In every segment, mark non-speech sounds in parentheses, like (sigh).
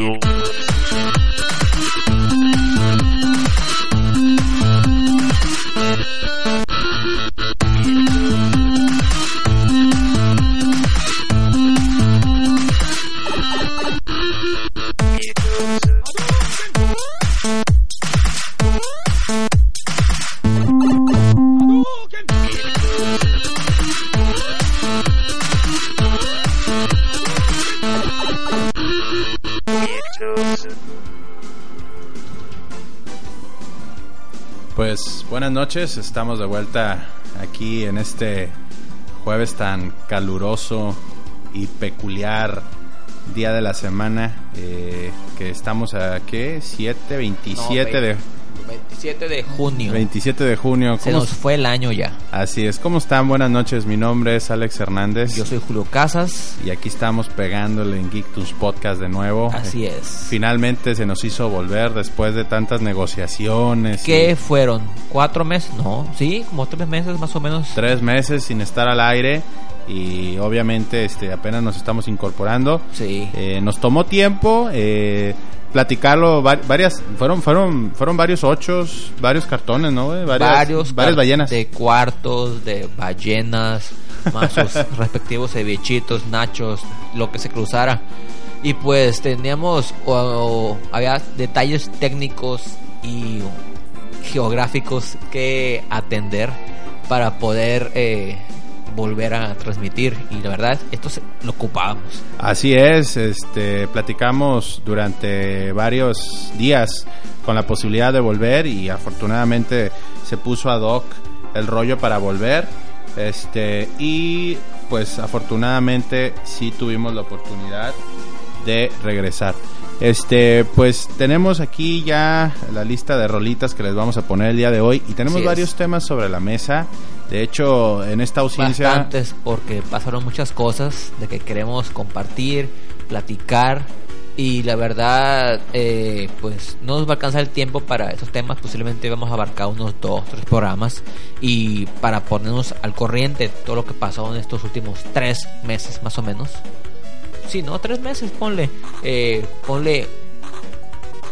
Pues buenas noches, estamos de vuelta aquí en este jueves tan caluroso y peculiar día de la semana eh, que estamos a qué 7 27 No, de 27 de junio. 27 de junio Se ¿Cómo nos fue el año ya. así es cómo están buenas noches mi nombre es Alex Hernández Yo soy Julio Casas. y aquí estamos pegándole en Geektus Podcast de nuevo Así es. finalmente se nos hizo volver después de tantas negociaciones y ¿Qué fueron? ¿Cuatro meses? No, sí, como tres meses más o menos. tres meses sin estar al aire y obviamente este apenas nos estamos incorporando Sí. Eh, nos tomó tiempo eh, platicarlo va- varias fueron fueron fueron varios ochos varios cartones no güey? varias varios varias ballenas de cuartos, de ballenas, más sus (laughs) respectivos cevichitos, nachos, lo que se cruzara. Y pues teníamos, o- o había detalles técnicos y geográficos que atender para poder eh, volver a transmitir. Y la verdad, esto se, lo ocupábamos. así es este platicamos durante varios días con la posibilidad de volver y afortunadamente se puso ad hoc el rollo para volver este y pues afortunadamente sí tuvimos la oportunidad de regresar. Este, pues tenemos aquí ya la lista de rolitas que les vamos a poner el día de hoy y tenemos varios temas sobre la mesa. De hecho, en esta ausencia Bastantes, porque pasaron muchas cosas de que queremos compartir, platicar. Y la verdad, eh, pues no nos va a alcanzar el tiempo para esos temas. Posiblemente vamos a abarcar unos dos, tres programas. Y para ponernos al corriente de todo lo que pasó en estos últimos tres meses, más o menos. Sí, no, tres meses, ponle. Eh, ponle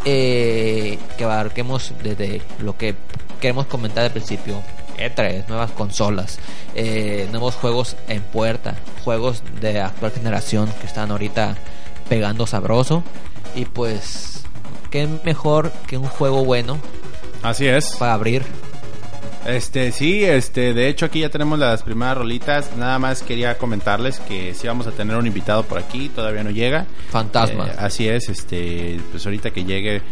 eh, que abarquemos desde lo que queremos comentar al principio. E3, nuevas consolas, eh, nuevos juegos en puerta, juegos de actual generación que están ahorita pegando sabroso. Y pues, qué mejor que un juego bueno así es. para abrir. Este, sí, este, de hecho aquí ya tenemos las primeras rolitas. Nada más quería comentarles que sí vamos a tener un invitado por aquí, todavía no llega. Fantasma. Eh, así es, este, pues ahorita que llegue eh,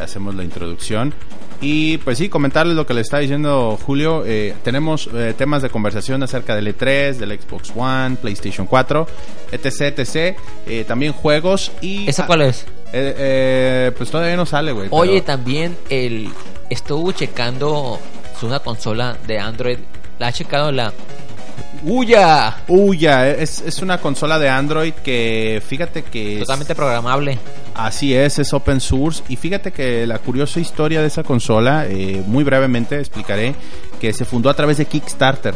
hacemos la introducción. Y pues sí, comentarles lo que le está diciendo Julio. eh, tenemos eh, temas de conversación acerca del E3, del Xbox One, PlayStation 4, etc, etc. Eh, también juegos y... ¿Esa cuál es? Eh, pues todavía no sale, güey. Oye, pero- también el estuvo checando una consola de Android. La ha checado la Uya. Uy, ya, es, es una consola de Android que fíjate que... es- Totalmente programable. Así es, es open source. Y fíjate que la curiosa historia de esa consola, eh, muy brevemente explicaré, que se fundó a través de Kickstarter.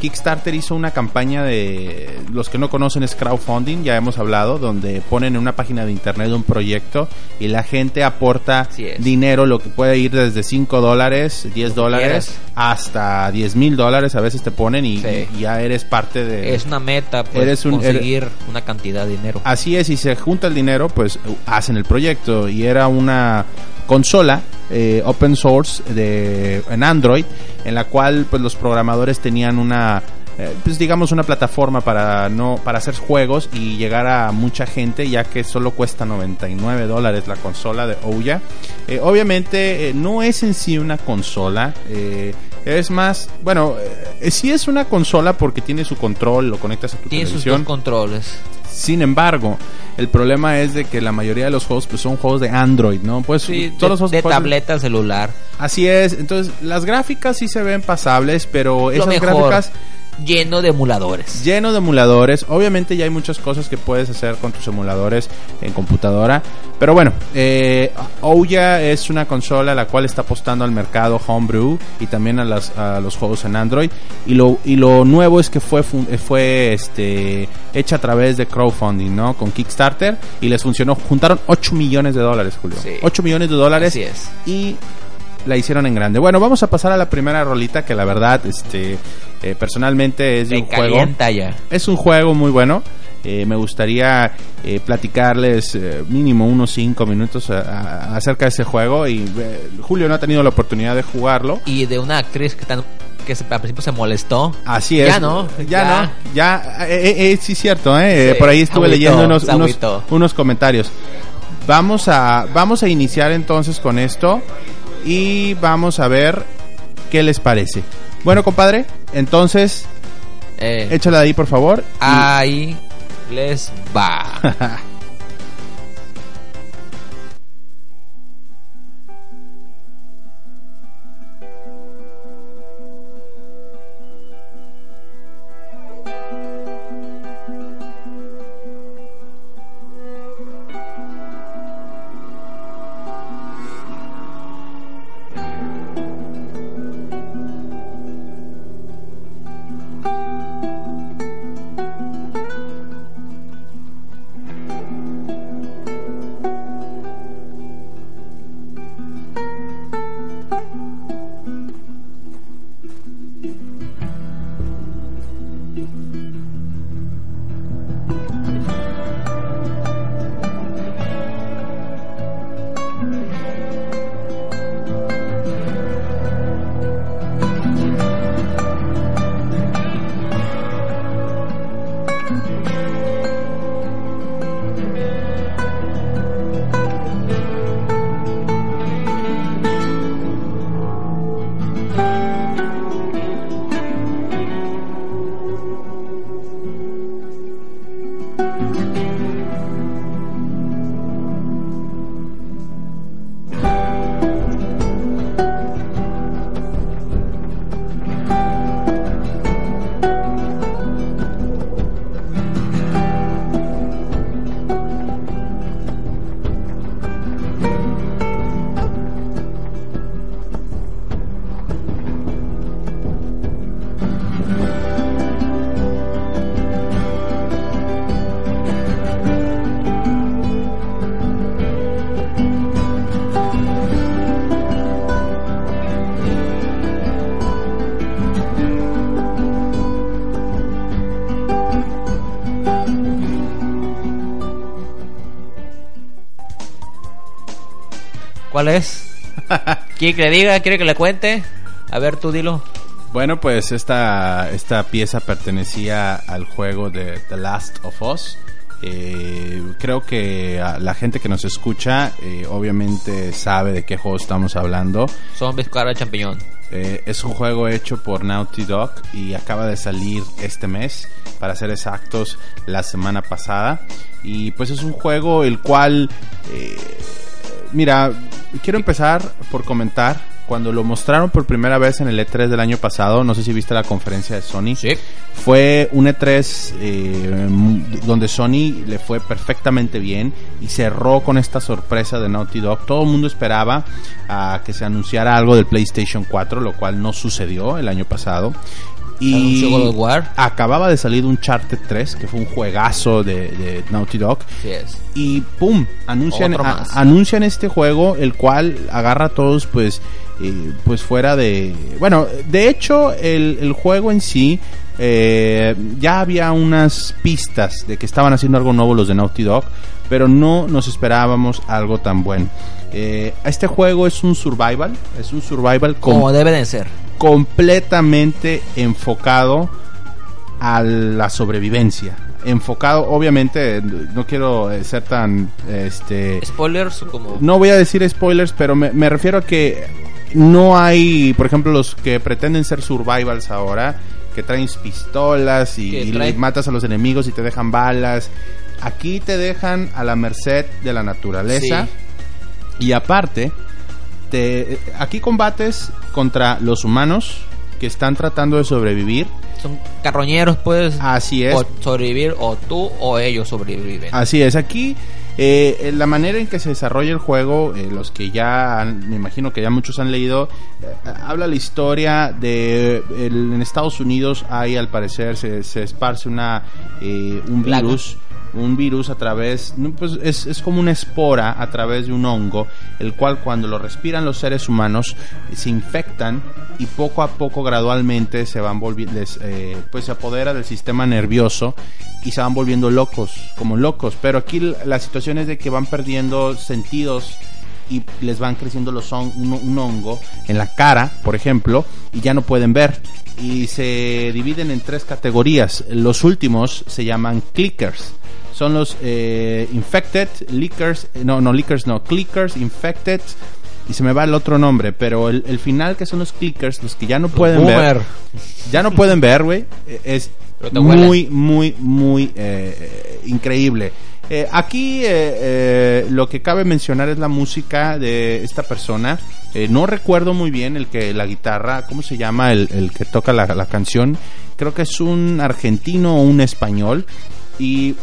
Kickstarter hizo una campaña de, los que no conocen es crowdfunding, ya hemos hablado, donde ponen en una página de internet un proyecto y la gente aporta dinero, lo que puede ir desde 5 dólares, 10 dólares, hasta 10 mil dólares a veces te ponen y, Sí. y ya eres parte de... Es una meta, pues, Eres un- conseguir una cantidad de dinero. Así es, y se junta el dinero, pues hacen el proyecto. Y era una consola eh, open source de, en Android, en la cual pues los programadores tenían una eh, pues digamos una plataforma para no para hacer juegos y llegar a mucha gente ya que solo cuesta 99 dólares la consola de Ouya Eh, obviamente eh, no es en sí una consola eh, es más bueno sí es una consola porque tiene su control lo conectas a tu Tiene sus dos controles. sin embargo, El problema es de que la mayoría de los juegos pues son juegos de Android, ¿no? Pues Sí, todos de, los juegos de tableta, celular. Así es, entonces las gráficas sí se ven pasables, pero Lo esas mejor, gráficas lleno de emuladores. lleno de emuladores. Obviamente ya hay muchas cosas que puedes hacer con tus emuladores en computadora. Pero bueno, eh, Ouya es una consola la cual está apostando al mercado homebrew y también a, las, a los juegos en Android. Y lo, y lo nuevo es que fue, eh, fue este, hecha a través de crowdfunding, ¿no? Con Kickstarter. Y les funcionó. Juntaron 8 millones de dólares, Julio. Sí. 8 millones de dólares Así es. y la hicieron en grande. Bueno, vamos a pasar a la primera rolita que la verdad, este, eh, personalmente es Me un juego. ya. Es un juego muy bueno. Eh, me gustaría eh, platicarles eh, mínimo unos 5 minutos a- a- acerca de ese juego y eh, Julio no ha tenido la oportunidad de jugarlo. Y de una actriz que, tan, que se- al principio se molestó. Así es. Ya no, Ya, ya. no. Ya. sí, cierto. Eh, Sí, Por ahí estuve leyendo unos, unos, unos comentarios. Vamos a, vamos a iniciar entonces con esto y vamos a ver qué les parece. Bueno, compadre, entonces Eh, échala de ahí, por favor. y- ahí les va. (laughs) ¿Cuál es? (laughs) ¿Quiere que le diga? ¿Quiere que le cuente? A ver, tú dilo. Bueno, pues esta, esta pieza pertenecía al juego de The Last of Us. Eh, creo que la gente que nos escucha eh, obviamente sabe de qué juego estamos hablando. Zombies cara champiñón. Eh, es un juego hecho por Naughty Dog y acaba de salir este mes, para ser exactos, la semana pasada. Y pues es un juego el cual, eh, mira, quiero empezar por comentar. Cuando lo mostraron por primera vez en el E3 del año pasado, no sé si viste la conferencia de Sony. Sí. Fue un E3 eh, donde Sony le fue perfectamente bien y cerró con esta sorpresa de Naughty Dog. Todo el mundo esperaba a que se anunciara algo del PlayStation 4, lo cual no sucedió el año pasado. Y Anunció God of War. acababa de salir un Uncharted 3, que fue un juegazo de, de Naughty Dog. Sí es. Y pum, anuncian, a- anuncian este juego, el cual agarra a todos pues, eh, pues fuera de... Bueno, de hecho el, el juego en sí eh, ya había unas pistas de que estaban haciendo algo nuevo los de Naughty Dog, pero no nos esperábamos algo tan bueno. Eh, este juego es un survival, es un survival Como debe de ser. Completamente enfocado a la sobrevivencia. Enfocado, obviamente, no quiero eh, ser tan, este, Spoilers como... no voy a decir spoilers, pero me, me refiero a que no hay, por ejemplo, los que pretenden ser survivals ahora, que traen pistolas y, matas a los enemigos y te dejan balas. Aquí te dejan a la merced de la naturaleza. Y aparte, te, aquí combates contra los humanos que están tratando de sobrevivir. Son carroñeros, pues. Así es. O sobrevivir, o tú o ellos sobreviven. Así es. Aquí eh, la manera en que se desarrolla el juego, eh, los que ya, han- me imagino que ya muchos han leído, eh, habla la historia de el- en Estados Unidos hay al parecer se, se esparce una eh, un Plaga. Un virus a través, pues es, es como una espora a través de un hongo, el cual cuando lo respiran los seres humanos eh, se infectan y poco a poco gradualmente se van volviendo, pues se apodera del sistema nervioso y se van volviendo locos, como locos. Pero aquí la situación es de que van perdiendo sentidos y les van creciendo los un, un hongo en la cara, por ejemplo, y ya no pueden ver. Y se dividen en tres categorías. Los últimos se llaman clickers. Son los eh, infected, leakers, eh, no, no, leakers, no, clickers, infected, y se me va el otro nombre, pero el, el final que son los clickers, los que ya no pueden ver, ya no pueden ver, güey, eh, es muy, muy, muy eh, increíble. Eh, aquí eh, eh, lo que cabe mencionar es la música de esta persona. Eh, no recuerdo muy bien el que la guitarra, ¿cómo se llama el, el que toca la, la canción? Creo que es un argentino o un español. Y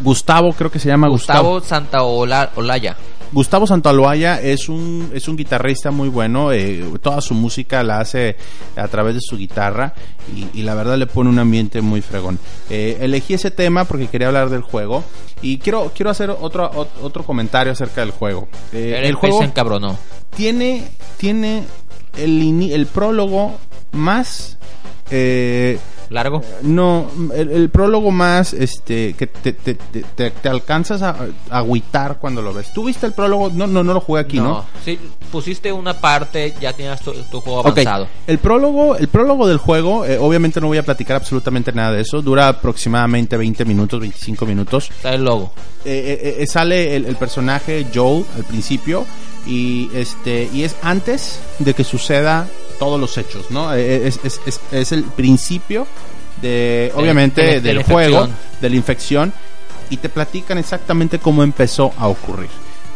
Gustavo, creo que se llama Gustavo. Gustavo Santa Ola- Olaya. Gustavo Santaloaya es un, es un guitarrista muy bueno, eh, toda su música la hace a través de su guitarra y, y la verdad le pone un ambiente muy fregón. Eh, elegí ese tema porque quería hablar del juego y quiero, quiero hacer otro, ot- otro comentario acerca del juego. Eh, el juego se encabronó. tiene, tiene el, el prólogo más... eh, ¿Largo? no, el, el prólogo más este que te, te, te- te- alcanzas a, a agüitar cuando lo ves. ¿Tú viste el prólogo? No, no, no lo jugué aquí, ¿no? Sí, pusiste una parte, ya tenías tu, tu juego avanzado. El prólogo, el prólogo del juego, eh, obviamente no voy a platicar absolutamente nada de eso. Dura aproximadamente 20 minutos, 25 minutos. Está el logo. Eh, eh, eh, sale el, el personaje Joel al principio y este y es antes de que suceda todos los hechos, ¿no? Eh, Es, es, es, es el principio de, obviamente, de de del la juego, infección. de la infección y te platican exactamente cómo empezó a ocurrir.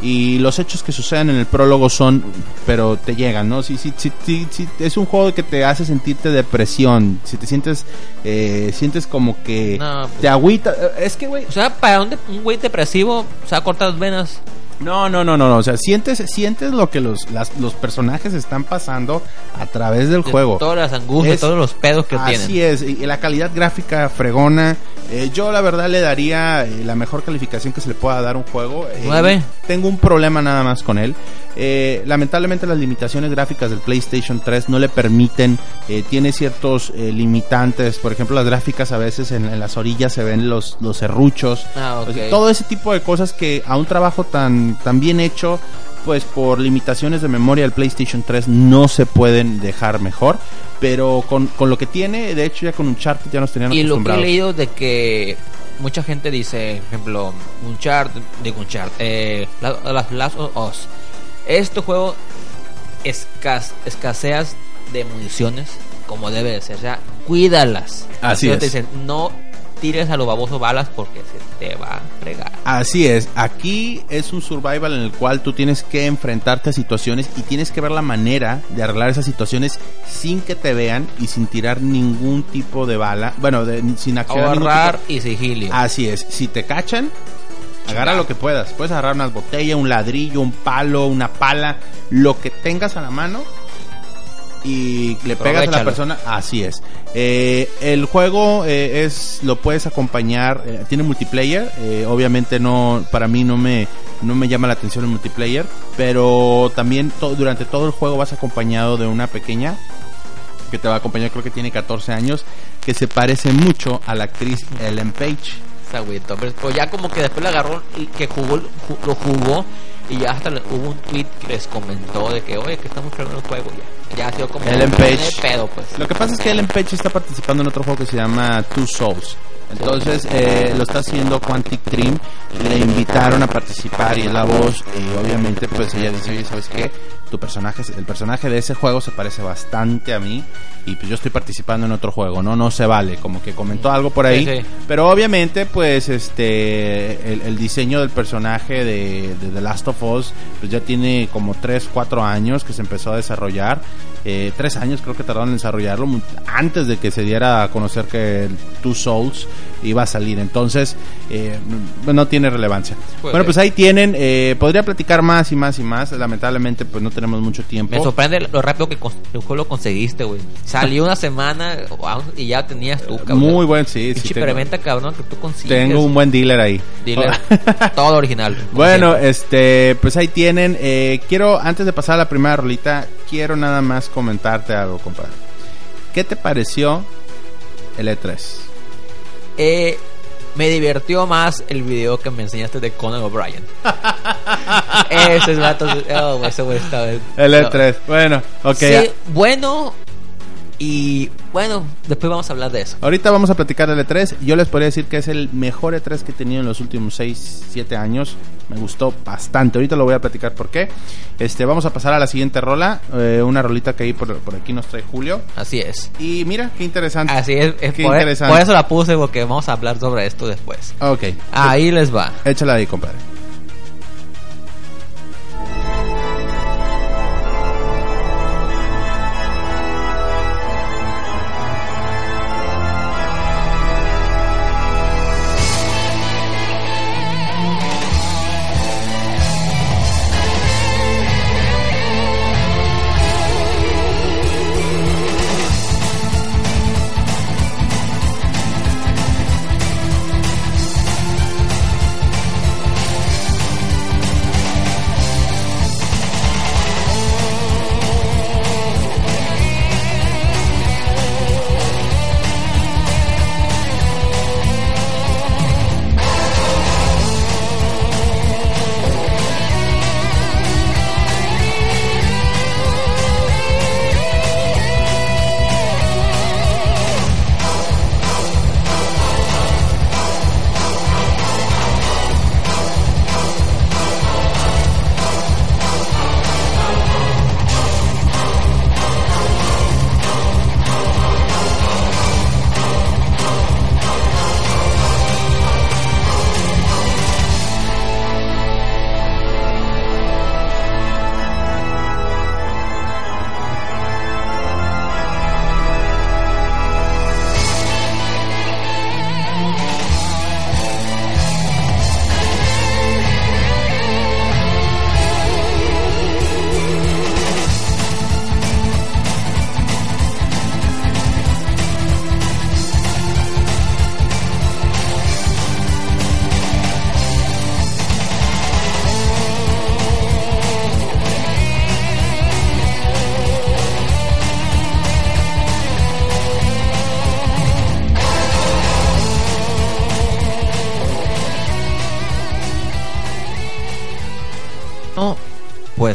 Y los hechos que suceden en el prólogo son, pero te llegan, ¿no? Si, si, si- si- es un juego que te hace sentirte depresión, si te sientes, eh, sientes como que No, pues- te agüita, es que, güey, O sea, para un, de- un güey depresivo, se va a cortar las venas. No, no, no, no, no. O sea, sientes, sientes lo que los, las- los personajes están pasando a través del de juego. Todas las angustias, todos los pedos que Así tienen. es, y la calidad gráfica fregona. Eh, yo la verdad le daría eh, la mejor calificación que se le pueda dar a un juego. Eh, ¿Nueve? Tengo un problema nada más con él. Eh, lamentablemente las limitaciones gráficas del PlayStation 3 no le permiten, eh, tiene ciertos eh, limitantes, por ejemplo las gráficas a veces en, en las orillas se ven los, los serruchos, Ah, ok. o sea, todo ese tipo de cosas que a un trabajo tan, tan bien hecho, pues por limitaciones de memoria del PlayStation 3 no se pueden dejar mejor. Pero con, con lo que tiene, de hecho ya con Uncharted ya nos tenían Y lo que he leído de que mucha gente dice, por ejemplo, Uncharted, digo Uncharted, eh, La- las Last of Us. Este juego escas, escaseas de municiones como debe de ser, o sea, cuídalas. Así es. te dicen, no tires a lo baboso balas porque se te va a fregar. Así es, aquí es un survival en el cual tú tienes que enfrentarte a situaciones y tienes que ver la manera de arreglar esas situaciones sin que te vean y sin tirar ningún tipo de bala, bueno, de- sin accionar Ahorrar y sigilio. Así es, si te cachan, agarra lo que puedas. Puedes agarrar una botella, un ladrillo, un palo, una pala, lo que tengas a la mano y le pegas a la persona. Así es. Eh, el juego eh, es lo puedes acompañar, eh, tiene multiplayer. eh, obviamente no, para mí no me no me llama la atención el multiplayer, pero también to- durante todo el juego vas acompañado de una pequeña que te va a acompañar, creo que tiene 14 años, que se parece mucho a la actriz Ellen Page. Esa agüita, pero pues ya como que después le agarró y que jugó, ju- lo jugó y ya hasta le- hubo un tweet que les comentó de que, oye, que estamos creando el juego ya. Ya ha sido como un Page. pedo, pues. Lo que pasa es que Ellen Page está participando en otro juego que se llama Two Souls. Entonces eh, lo está haciendo Quantic Dream. Le invitaron a participar y es la voz. Y obviamente, pues ella dice: Oye, ¿sabes qué? Tu personaje, el personaje de ese juego se parece bastante a mí. Y pues yo estoy participando en otro juego, ¿no? No se vale. Como que comentó algo por ahí. Sí, sí. Pero obviamente, pues este. El, el diseño del personaje de, de The Last of Us, pues ya tiene como 3, 4 años que se empezó a desarrollar. Eh, tres años creo que tardaron en desarrollarlo antes de que se diera a conocer que Two Souls iba a salir entonces eh, no- tiene relevancia Pues bueno pues ahí tienen eh, podría platicar más y más y más lamentablemente pues no tenemos mucho tiempo Me sorprende lo rápido que lo conseguiste, güey. Salió una semana y ya tenías tú, cabrón. muy buen sí, sí preventa, cabrón, que tú consigues. tengo un buen dealer ahí Dealer. (laughs) todo original. Bueno, siempre. este, pues ahí tienen. Eh, quiero, antes de pasar a la primera rolita, quiero nada más comentarte algo, compadre. ¿Qué te pareció el E E3? Eh, me divirtió más el video que me enseñaste de Conan O'Brien. (laughs) ese es vato. Oh, ese güey está. El E3. Bueno, ok. Sí, bueno. Y bueno, después vamos a hablar de eso. Ahorita vamos a platicar del E3. Yo les podría decir que es el mejor E3 que he tenido en los últimos 6, 7 años. Me gustó bastante. Ahorita lo voy a platicar por qué. Este, vamos a pasar a la siguiente rola. eh, una rolita que ahí por, por aquí nos trae Julio. Así es. Y mira, qué interesante. Así es. es Qué por, e- interesante. por eso la puse, porque vamos a hablar sobre esto después. Ok. Ahí les va. Échala ahí, compadre.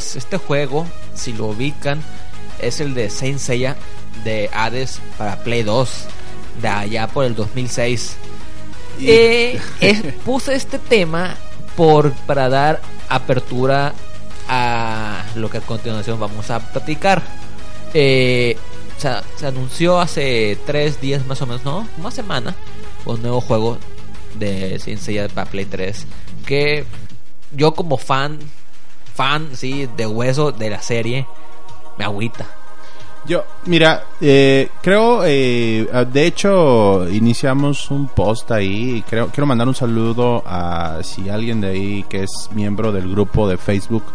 Pues este juego, si lo ubican, es el de Saint Seiya de Hades para Play 2, de allá por el 2006. Y- Eh, (laughs) es- puse este tema por para dar apertura a lo que a continuación vamos a platicar. Eh, o sea, se anunció hace tres días más o menos, ¿no? Una semana, un nuevo juego de Saint Seiya para Play 3 que yo como fan, fan, sí, de hueso de la serie, me agüita. Yo, mira, eh, creo, eh, ah, de hecho, iniciamos un post ahí. y Creo, quiero mandar un saludo a si alguien de ahí que es miembro del grupo de Facebook,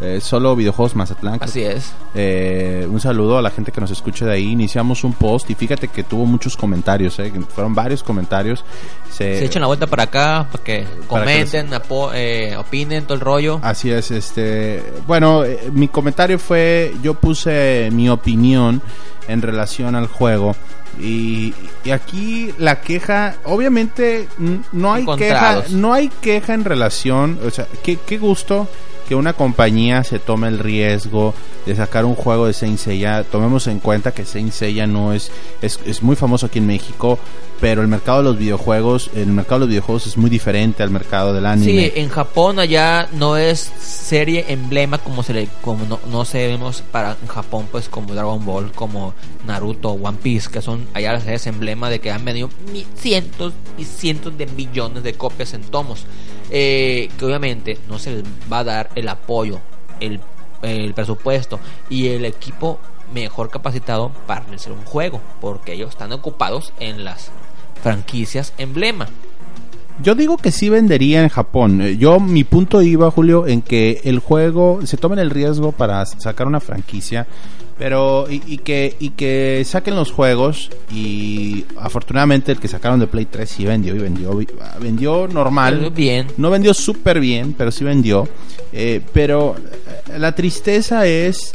eh, solo videojuegos Mazatlán. Así es. Eh, un saludo a la gente que nos escuche de ahí. Iniciamos un post y fíjate que tuvo muchos comentarios, eh, fueron varios comentarios. Se, Se echan la vuelta para acá para que para que comenten, eh, opinen todo el rollo. Así es, este, bueno, eh, mi comentario fue, yo puse mi opinión en relación al juego Y, y aquí la queja, obviamente no hay queja, no hay queja en relación, o sea, qué, qué gusto que una compañía se tome el riesgo de sacar un juego de Saint. Tomemos en cuenta que Saint no es, es muy famoso aquí en México, pero el mercado de los videojuegos, el mercado de los videojuegos es muy diferente al mercado del anime. Sí, en Japón allá no es serie emblema como se le como no, no sabemos para Japón pues como Dragon Ball, como Naruto, One Piece, que son allá las series emblema de que han vendido cientos y cientos de millones de copias en tomos. Eh, que obviamente no se les va a dar el apoyo, el, el presupuesto y el equipo mejor capacitado para realizar un juego, porque ellos están ocupados en las franquicias emblema. Yo digo que sí vendería en Japón. Eh, Yo, mi punto iba, Julio, en que el juego se tomen el riesgo para sacar una franquicia, pero y, y que y que saquen los juegos y afortunadamente el que sacaron de Play 3 sí vendió y vendió vendió normal. Bien. No vendió súper bien, pero sí vendió. Eh, pero eh, la tristeza es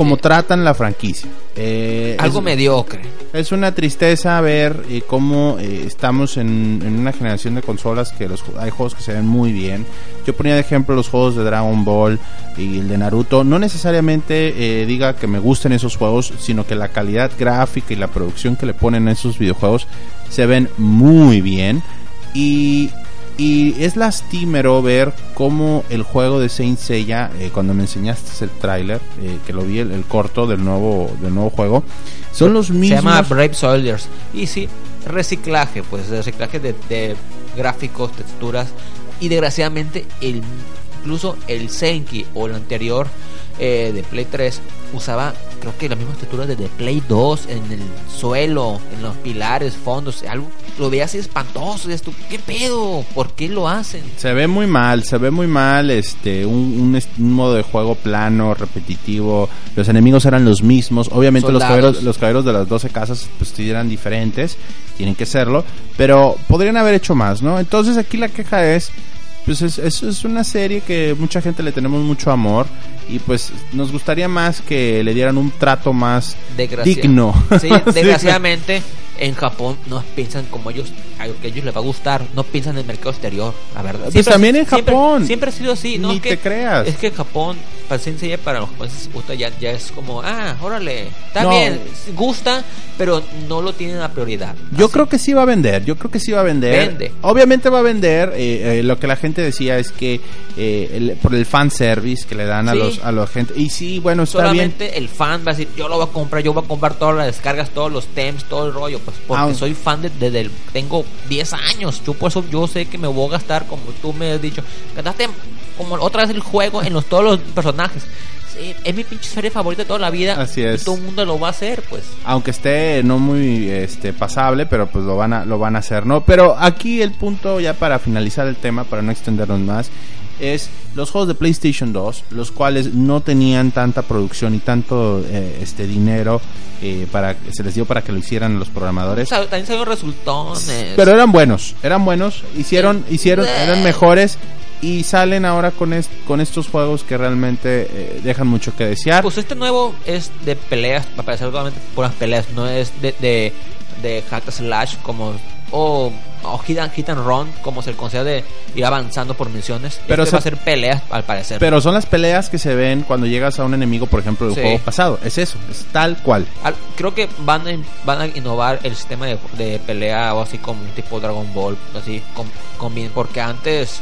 cómo Sí. tratan la franquicia. Eh, Algo es- mediocre. es una tristeza ver eh, cómo eh, estamos en, en una generación de consolas que los, hay juegos que se ven muy bien. Yo ponía de ejemplo los juegos de Dragon Ball y el de Naruto. No necesariamente diga que me gusten esos juegos, sino que la calidad gráfica y la producción que le ponen a esos videojuegos se ven muy bien. Y, y es lastimero ver cómo el juego de Saint Seiya, eh, cuando me enseñaste el tráiler, eh, que lo vi el, el corto del nuevo, del nuevo juego, son los Se mismos. llama Brave Soldiers. Y sí, reciclaje, pues reciclaje de, de gráficos, texturas. Y desgraciadamente, el, incluso el Senki o el anterior eh, de Play 3 usaba, creo que las mismas texturas de, de Play 2 en el suelo, en los pilares, fondos. Algo lo veías así espantoso. tú, ¿Qué pedo? ¿Por qué lo hacen? Se ve muy mal, se ve muy mal, este, un, un est- un modo de juego plano, repetitivo. Los enemigos eran los mismos. Obviamente los caballeros, los caballeros de las 12 casas, pues eran diferentes, tienen que serlo, pero podrían haber hecho más, ¿no? Entonces aquí la queja es, pues es, es, es una serie que mucha gente le tenemos mucho amor y pues nos gustaría más que le dieran un trato más digno. Sí, (laughs) desgraciadamente en Japón no piensan como ellos, a lo que a ellos les va a gustar, no piensan en el mercado exterior, la verdad. Pues Siempre también en siempre- Japón. Siempre, ha sido así, ¿no? Ni Es que- te creas. Es que Japón, para ser sencilla, para los japoneses les gusta ya, ya es como, ah, órale, está No. bien, gusta, pero no lo tienen a prioridad. Yo Así. creo que sí va a vender, yo creo que sí va a vender. Vende. Obviamente va a vender. eh, eh, lo que la gente decía es que eh, el- por el fan service que le dan a los a la gente. Y sí, bueno, está bien. Solamente el fan va a decir, yo lo voy a comprar, yo voy a comprar todas las descargas, todos los temps, todo el rollo, pues porque Ah. soy fan de- desde el, tengo 10 años, yo por eso yo sé que me voy a gastar, como tú me has dicho, gastaste como otra vez el juego en los todos los personajes. Sí, es mi pinche serie favorita de toda la vida. Así es. Y todo el mundo lo va a hacer, pues. Aunque esté no muy este pasable, pero pues lo van a lo van a hacer, ¿no? Pero aquí el punto ya para finalizar el tema, para no extendernos más, es los juegos de PlayStation 2, los cuales no tenían tanta producción y tanto eh, este dinero eh, para se les dio para que lo hicieran los programadores. También salieron resultones. Pero eran buenos, eran buenos, hicieron, hicieron, eran mejores y salen ahora con, est- con estos juegos que realmente eh, dejan mucho que desear. Pues este nuevo es de peleas, para parecer solamente puras peleas, no es de, de, de hack slash como o, o hit, and, hit and run como se le considera de ir avanzando por misiones. Pero este se- va a ser peleas al parecer. Pero son las peleas que se ven cuando llegas a un enemigo, por ejemplo, del Sí. juego pasado. Es eso, es tal cual. Al- creo que van a, van a innovar el sistema de, de pelea o así como un tipo Dragon Ball, así combin- porque antes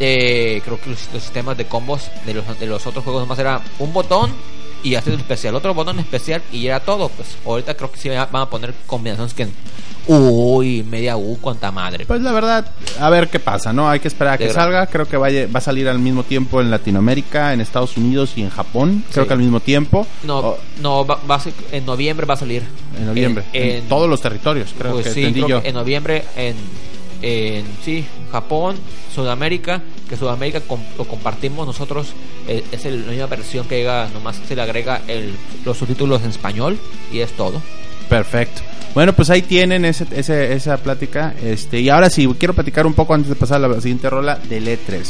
eh, creo que los, los sistemas de combos de los, de los otros juegos nomás era un botón y hacer el especial, otro botón especial y era todo. Pues ahorita creo que sí van a poner combinaciones que uy, media U, cuanta madre. Pues la verdad, a ver qué pasa, ¿no? Hay que esperar a que salga. Creo que vaya, va a salir al mismo tiempo en Latinoamérica, en Estados Unidos y en Japón. Creo Sí. que al mismo tiempo. No, no va, va a ser- en noviembre va a salir. en noviembre. En, en- todos los territorios, creo Pues que sí, entendí creo yo. que en noviembre en, en sí, Japón, Sudamérica, que Sudamérica lo compartimos nosotros, eh, es el- la misma versión que llega, nomás se le agrega el, los subtítulos en español y es todo. Perfecto. Bueno, pues ahí tienen ese, ese- esa plática. Este, y ahora sí, quiero platicar un poco antes de pasar a la siguiente rola del E3.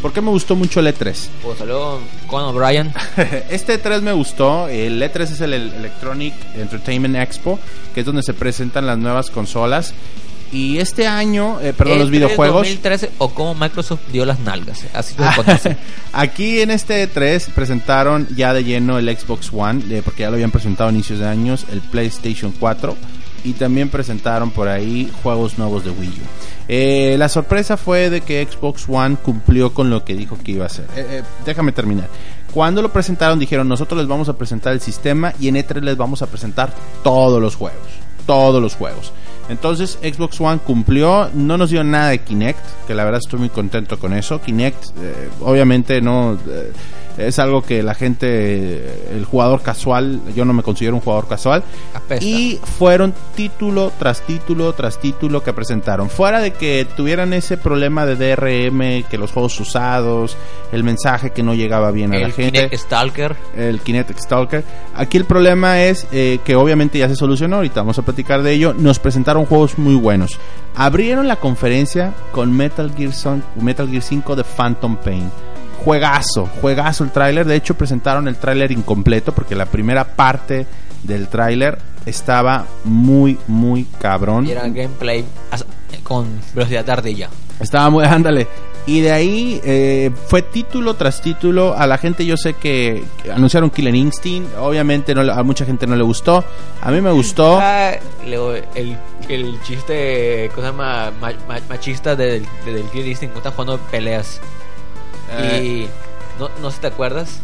¿Por qué me gustó mucho el E3? Pues salió con O'Brien. (laughs) este E3 me gustó. El E3 es el Electronic Entertainment Expo, que es donde se presentan las nuevas consolas. Y este año, eh, perdón, los videojuegos. 2013 o como Microsoft dio las nalgas. Así se conoce. (laughs) Aquí en este E3 presentaron ya de lleno el Xbox One, eh, porque ya lo habían presentado a inicios de años, el PlayStation 4 y también presentaron por ahí juegos nuevos de Wii U. Eh, la sorpresa fue de que Xbox One cumplió con lo que dijo que iba a hacer. Eh, eh, déjame terminar. Cuando lo presentaron dijeron nosotros les vamos a presentar el sistema y en E3 les vamos a presentar todos los juegos. Todos los juegos. Entonces Xbox One cumplió, no nos dio nada de Kinect, que la verdad estoy muy contento con eso. Kinect, obviamente no es algo que la gente, el jugador casual, yo no me considero un jugador casual. Y fueron título tras título tras título que presentaron. Fuera de que tuvieran ese problema de DRM, que los juegos usados, el mensaje que no llegaba bien a la gente. Kinect Stalker. El Kinetic Stalker. Aquí el problema es eh, que obviamente ya se solucionó, ahorita vamos a platicar de ello. Nos presentaron juegos muy buenos. Abrieron la conferencia con Metal Gear, Son Metal Gear 5 de Phantom Pain juegazo, juegazo el tráiler. De hecho, presentaron el tráiler incompleto porque la primera parte del tráiler estaba muy, muy cabrón. Y era gameplay con velocidad de ardilla. Estaba muy, (laughs) ándale. Y de ahí eh, fue título tras título. A la gente yo sé que anunciaron Killer Instinct. Obviamente no, a mucha gente no le gustó. A mí me gustó. Ah, el, el chiste, cosa más machista del, del Killer Instinct. No está jugando peleas. Eh, y no, no sé si te acuerdas.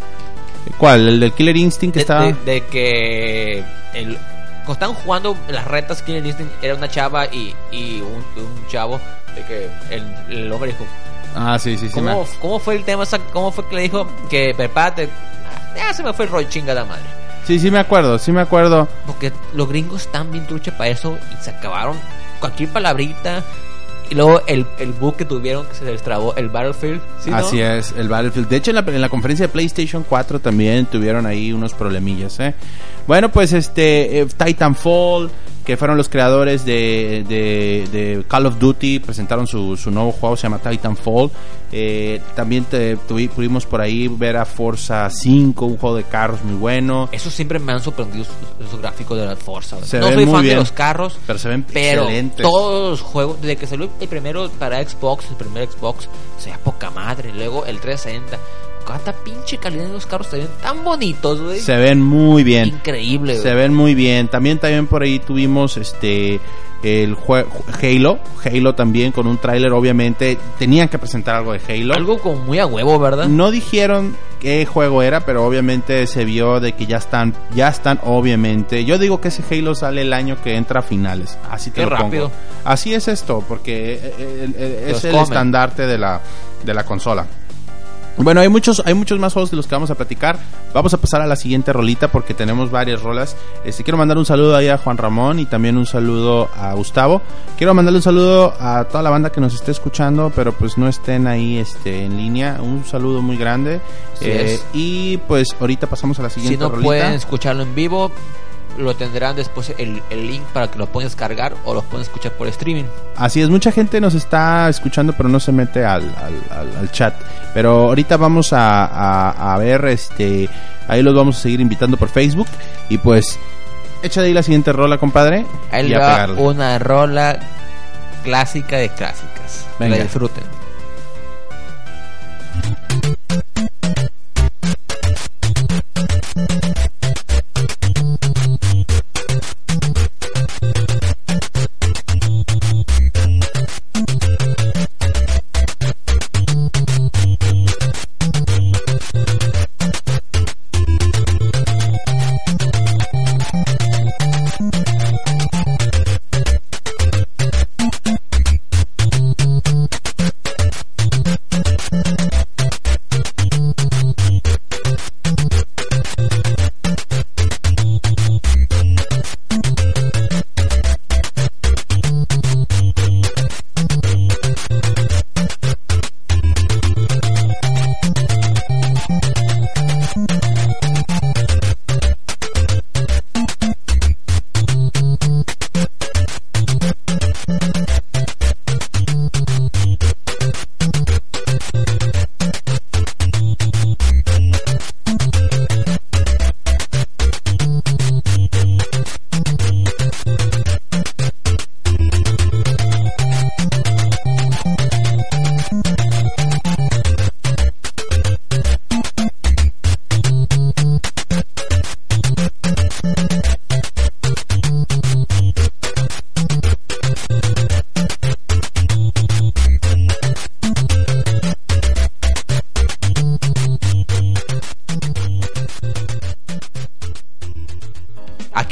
¿Cuál? ¿El del Killer Instinct que estaba? De, que el, cuando estaban jugando las retas Killer Instinct era una chava y, y un, chavo de que el, el, hombre dijo ah sí sí sí ¿cómo, ¿cómo fue el tema? ¿cómo fue que le dijo que prepárate? ya se me fue el rollo chingada madre sí sí me acuerdo sí me acuerdo porque los gringos están bien trucha para eso y se acabaron cualquier palabrita luego el, el bug que tuvieron que se les trabó el Battlefield. Así es, el Battlefield. De hecho, en la, en la, conferencia de PlayStation 4 también tuvieron ahí unos problemillas. ¿eh? Bueno, pues este eh, Titanfall, que fueron los creadores de, de, Call of Duty, presentaron su, su, nuevo juego, se llama Titanfall. Eh, también te, pudimos por ahí ver a Forza 5, un juego de carros muy bueno. Eso siempre me han sorprendido esos gráficos de la Forza. no soy fan de los carros, pero se ven pero excelentes. Todos los juegos, desde que salió el primero para Xbox, el primer Xbox, o sea, poca madre. Luego el 360 cuánta pinche calidad de los carros se ven tan bonitos, güey. Se ven muy bien. Increíble, Se ven muy bien. También también por ahí tuvimos este el juego Halo, Halo también con un tráiler obviamente tenían que presentar algo de Halo. Algo como muy a huevo, ¿verdad? No dijeron qué juego era, pero obviamente se vio de que ya están ya están obviamente. Yo digo que ese Halo sale el año que entra a finales, así que rápido. Así es esto, porque eh, eh, eh, es el estandarte de la de la consola. Bueno, hay muchos, hay muchos más juegos de los que vamos a platicar. Vamos a pasar a la siguiente rolita porque tenemos varias rolas. Este, quiero mandar un saludo ahí a Juan Ramón y también un saludo a Gustavo. Quiero mandarle un saludo a toda la banda que nos esté escuchando, pero pues no estén ahí este, en línea. Un saludo muy grande. Eh, y pues ahorita pasamos a la siguiente rolita. Si no pueden escucharlo en vivo, lo tendrán después el, el, link para que lo puedan descargar o lo puedan escuchar por streaming. Así es, mucha gente nos está escuchando pero no se mete al, al, chat. Pero ahorita vamos a, a, ver, este, ahí los vamos a seguir invitando por Facebook y pues echa de ahí la siguiente rola, compadre. Ahí va una rola clásica de clásicas. Venga. La disfruten.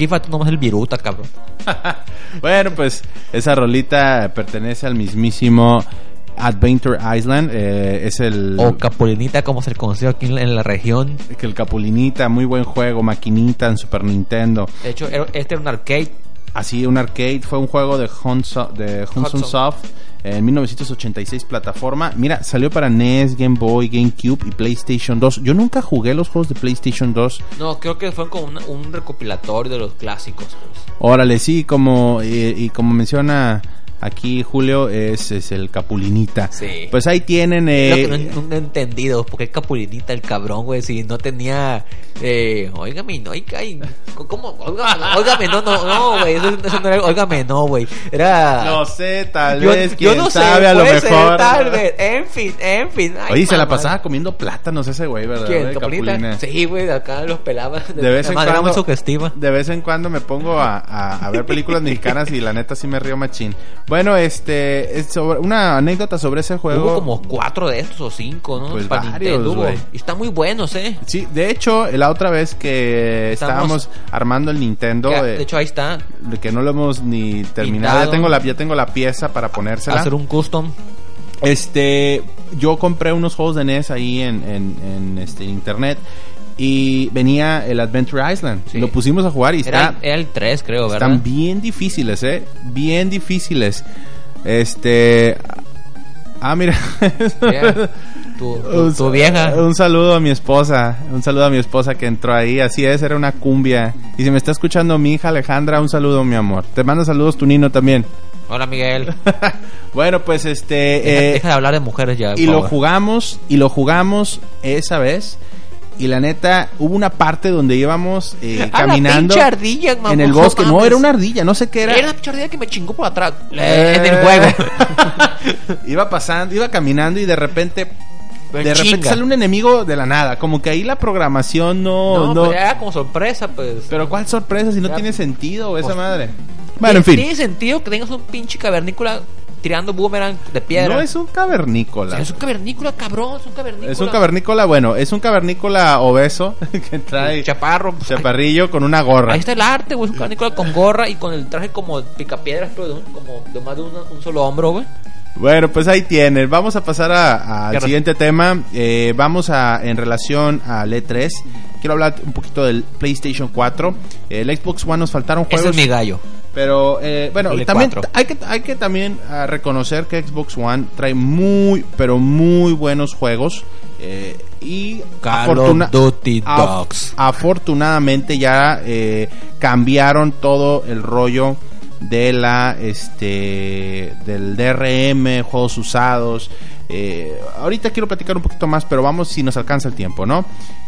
Aquí falta nomás el viruta, cabrón. (laughs) bueno, pues esa rolita pertenece al mismísimo Adventure Island. eh, es el. O Capulinita, como se le conoció aquí en la, en la región. que el Capulinita, muy buen juego, maquinita en Super Nintendo. De hecho, era- este era un arcade. Así, un arcade, fue un juego de Hudson, de Hudson. Soft en 1986 plataforma. Mira, salió para NES, Game Boy, GameCube y PlayStation 2. Yo nunca jugué los juegos de PlayStation 2. No, creo que fue como una- un recopilatorio de los clásicos. pues. Órale, sí, como y, y como menciona aquí Julio, es, es el Capulinita. Sí. Pues ahí tienen... Lo Eh, que no, he entendido, porque es Capulinita el cabrón, güey, si no tenía... Eh, óigame, no, ay, ay, ¿cómo? Óigame, no, no, no, güey, eso, eso no era, óigame, no, güey, era... no sé, tal vez, yo quién no sé, sabe, a lo ser, mejor. tal vez, en fin, en fin. ay, Oye, se la pasaba comiendo plátanos ese güey, ¿verdad? ¿Quién? Capulina. Sí, güey, acá los pelaba. De vez en Además, era muy cuando- sugestiva. De vez en cuando me pongo a, a- a ver películas mexicanas y la neta sí me río machín. Bueno, este, es sobre, una anécdota sobre ese juego. Hubo como cuatro de estos o cinco, ¿no? Pues Para varios, Nintendo. Y están muy buenos, ¿eh? Sí, de hecho, la otra vez que Estamos- estábamos armando el Nintendo, Que, eh, de hecho, ahí está. que no lo hemos ni terminado, Pintado. ya tengo la ya tengo la pieza para ponérsela. Hacer un custom. Este, yo compré unos juegos de NES ahí en, en, en, este internet y venía el Adventure Island. Sí. Lo pusimos a jugar y Era, está, era el 3, creo, ¿verdad? están bien difíciles, eh, bien difíciles. Este, ah, mira. (laughs) Tu, tu- Un- tu vieja. Un saludo a mi esposa. Un saludo a mi esposa que entró ahí. Así es, era una cumbia. Y si me está escuchando mi hija Alejandra, un saludo, mi amor. Te mando saludos tu Nino también. Hola, Miguel. (laughs) bueno, pues este. Deja, eh, deja de hablar de mujeres ya. y lo jugamos, y lo jugamos esa vez. Y la neta, hubo una parte donde íbamos eh, (laughs) Ah, la caminando pinche ardilla, mamón, en el bosque. No, era una ardilla, no sé qué era. Era la pinche ardilla que me chingó por atrás. Eh. En el juego. (laughs) iba pasando, iba caminando y de repente de repente sale un enemigo de la nada. Como que ahí la programación no. No, no- pero era como sorpresa, pues. Pero cuál sorpresa si no Ya- tiene sentido esa Pues- madre. Bueno, en ¿Tiene- fin. Tiene sentido que tengas un pinche cavernícola tirando boomerang de piedra. No es un cavernícola. Es un cavernícola, cabrón. Es un cavernícola. Es un cavernícola, bueno, es un cavernícola obeso (laughs) que trae Chaparro. chaparrillo con una gorra. Ahí está el arte, güey. Es un cavernícola con gorra y con el traje como picapiedras, pero de, un- como de más de una- un solo hombro, güey. Bueno, pues ahí tienen. Vamos a pasar al siguiente tema. Eh, vamos a, en relación al E3, quiero hablar un poquito del PlayStation 4. El Xbox One nos faltaron Ese juegos. es mi gallo. Pero eh, bueno, también E4. hay que, hay que también ah, reconocer que Xbox One trae muy, pero muy buenos juegos. eh, y afortuna- af- afortunadamente ya eh, cambiaron todo el rollo de la este del DRM, juegos usados. Eh, ahorita quiero platicar un poquito más, pero vamos si nos alcanza el tiempo, ¿no?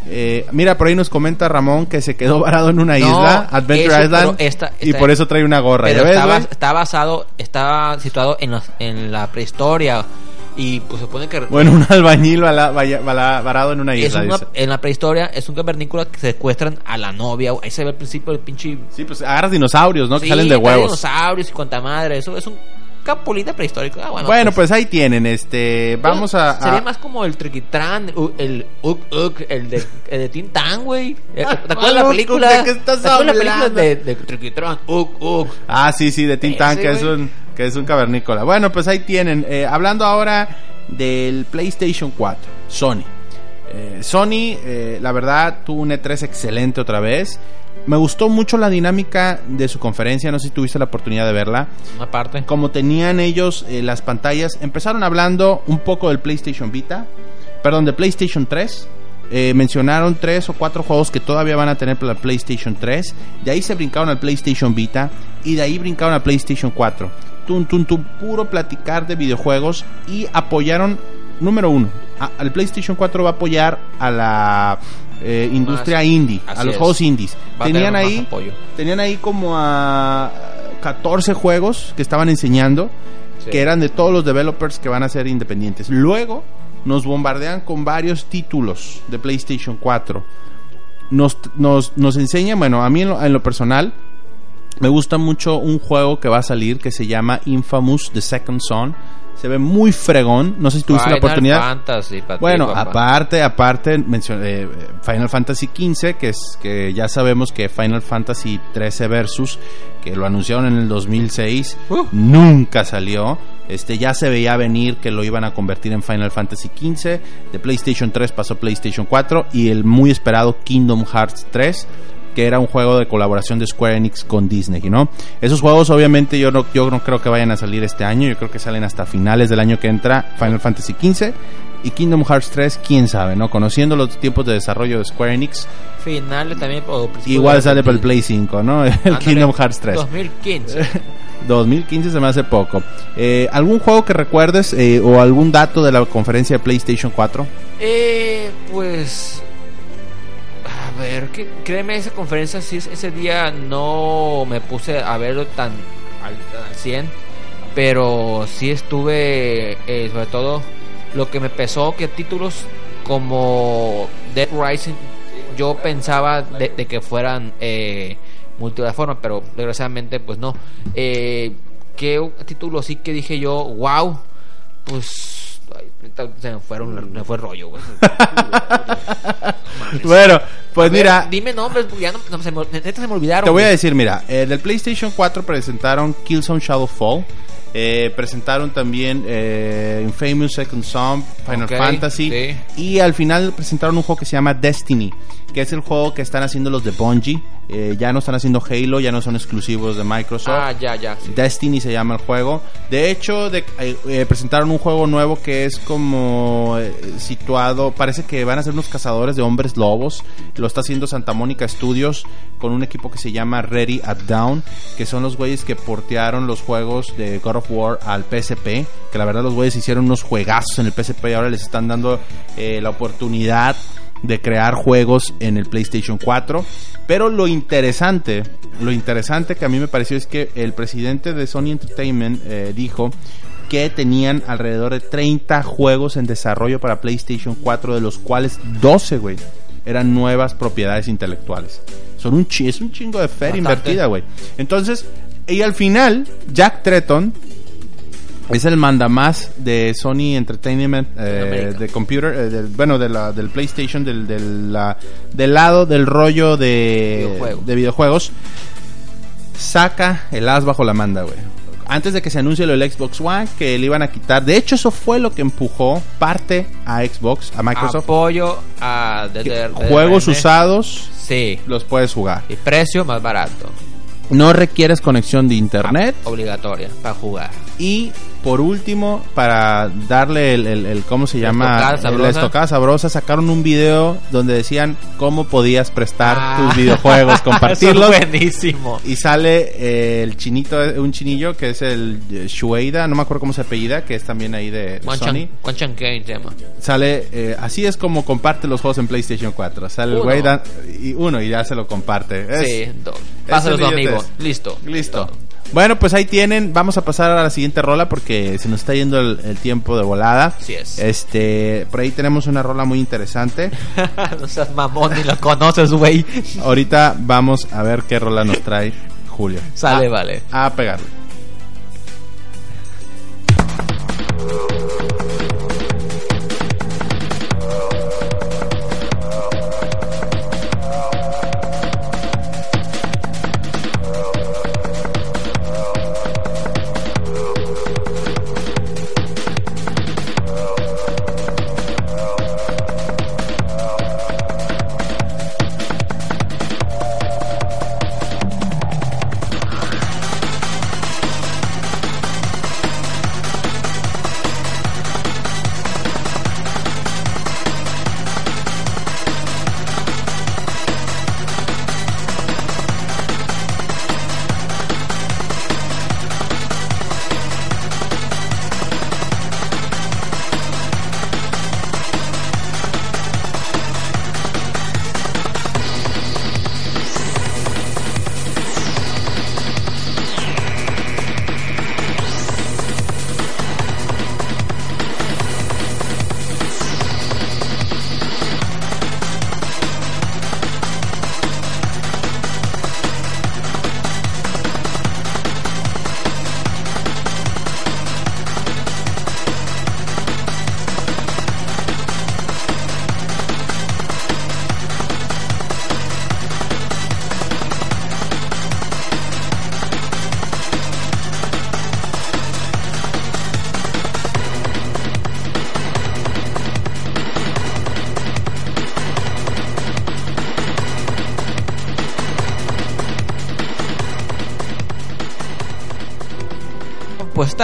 Eh, mira, por ahí nos comenta Ramón que se quedó varado en una No, isla, Adventure eso, Island, esta- y por eso trae una gorra. Pero ¿ya ves, está, basado, está situado en, los- en la prehistoria. Y pues se supone que. Bueno, un albañil varado en una isla, una- dice. en la prehistoria es un cavernícola que secuestran a la novia. Ahí se ve al principio el pinche. Sí, pues agarras dinosaurios, ¿no? que salen de huevos. dinosaurios y cuanta madre. Eso es un capulita prehistórico. Ah, bueno, Bueno, pues ahí tienen, este, vamos a... Sería a- más como el Triquitran, u- el Uk Uk, el de, el de Tintán, güey. ¿Te (laughs) Ah, acuerdas de la película? ¿de qué estás ¿Te acuerdas la película de, de Triquitran, Uk Uk? Ah, sí, sí, de Tintán, que es un que es un cavernícola. Bueno, pues ahí tienen. Eh, hablando ahora del PlayStation 4, Sony. Eh, Sony, eh, la verdad, tuvo un E3 excelente otra vez. Me gustó mucho la dinámica de su conferencia, no sé si tuviste la oportunidad de verla. Una parte. Como tenían ellos eh, las pantallas, empezaron hablando un poco del PlayStation Vita, perdón, de PlayStation 3. Eh, mencionaron tres o cuatro juegos que todavía van a tener para la PlayStation 3. De ahí se brincaron al PlayStation Vita y de ahí brincaron al PlayStation 4. Tun, tun, tun, puro platicar de videojuegos y apoyaron, número uno, a- al PlayStation 4 va a apoyar a la eh, industria Más. indie, a los es. juegos indies. Va Tenían ahí tenían ahí como a 14 juegos que estaban enseñando Sí. que eran de todos los developers que van a ser independientes. Luego nos bombardean con varios títulos de PlayStation 4. Nos, nos, nos enseñan, bueno, a mí en lo, en lo personal me gusta mucho un juego que va a salir que se llama Infamous The Second Son. Se ve muy fregón. No sé si tuviste la Final oportunidad. Fantasy, ti, Bueno, papá. aparte, aparte, mencioné eh, Final Fantasy XV, que es que ya sabemos que Final Fantasy 13 Versus, que lo anunciaron en el 2006, Uh. nunca salió. Este ya se veía venir que lo iban a convertir en Final Fantasy XV. De PlayStation 3 pasó a PlayStation 4 y el muy esperado Kingdom Hearts 3 que era un juego de colaboración de Square Enix con Disney, ¿no? Esos juegos obviamente yo no, yo no creo que vayan a salir este año, yo creo que salen hasta finales del año que entra Final Fantasy XV y Kingdom Hearts 3, quién sabe, ¿no? Conociendo los tiempos de desarrollo de Square Enix, Finales también. o principios igual sale para el 2000. Play 5, ¿no? (laughs) El Kingdom Hearts 3. 2015. 2015 se me hace poco. Eh, ¿Algún juego que recuerdes eh, o algún dato de la conferencia de PlayStation 4? Eh, pues. Ver, que, créeme, esa conferencia, sí, ese día no me puse a verlo tan al, al 100, pero sí estuve, eh, sobre todo, lo que me pesó, que títulos como Dead Rising, yo pensaba de, que fueran eh, multiplataforma, pero desgraciadamente, pues no. Eh, ¿Qué título sí que dije yo, wow? Pues se me fueron, me fue el rollo, güey. (laughs) Bueno, pues ver, mira, dime nombres, porque ya no, no, se me, neta se me olvidaron. Te voy a decir, mira, eh, del PlayStation 4 presentaron Killzone Shadowfall. eh, presentaron también eh, Infamous Second Son, Final Fantasy. sí. Y al final presentaron un juego que se llama Destiny, que es el juego que están haciendo los de Bungie. Eh, ya no están haciendo Halo, ya no son exclusivos de Microsoft. Ah, ya, ya. sí. Destiny se llama el juego. De hecho, de- eh, eh, presentaron un juego nuevo que es como situado. Parece que van a ser unos cazadores de hombres lobos. Lo está haciendo Santa Mónica Studios con un equipo que se llama Ready at Down. Que son los güeyes que portearon los juegos de God of War al PSP. Que la verdad, los güeyes hicieron unos juegazos en el PSP y ahora les están dando la oportunidad de crear juegos en el PlayStation 4. Pero lo interesante, lo interesante que a mí me pareció es que el presidente de Sony Entertainment eh, dijo que tenían alrededor de 30 juegos en desarrollo para PlayStation 4, de los cuales 12, güey, eran nuevas propiedades intelectuales. Son un es un chingo de feria invertida, güey. Entonces, y al final, Jack Tretton es el mandamás de Sony Entertainment eh, de computer eh, del- bueno de la, del PlayStation del, del, la- del lado del rollo de Videojuego. de videojuegos saca el as bajo la manda güey antes de que se anuncie lo del Xbox One que le iban a quitar de hecho eso fue lo que empujó parte a Xbox a Microsoft Apoyo a juegos usados Sí. los puedes jugar Y precio más barato. no requieres conexión de internet Obligatoria para jugar. Y por último, para darle el, el- el- ¿cómo se La llama? estocada sabrosa. La estocada sabrosa, sacaron un video donde decían cómo podías prestar Ah. tus videojuegos, compartirlos. (laughs) Eso es buenísimo. Y sale eh, el chinito, un chinillo que es el eh, Shueida, no me acuerdo cómo se apellida, que es también ahí de, Sony. Chan, llama. Sale, eh, así es como comparte los juegos en PlayStation 4. Sale el güey y uno y ya se lo comparte. Es- sí, dos. Pásalo a tu amigo. Listo. Listo. Bueno, pues ahí tienen. Vamos a pasar a la siguiente rola porque se nos está yendo el, el tiempo de volada. Así es. Este, por ahí tenemos una rola muy interesante. (laughs) no seas mamón ni lo conoces, güey. Ahorita vamos a ver qué rola nos trae Julio. Sale, A- vale. A pegarle.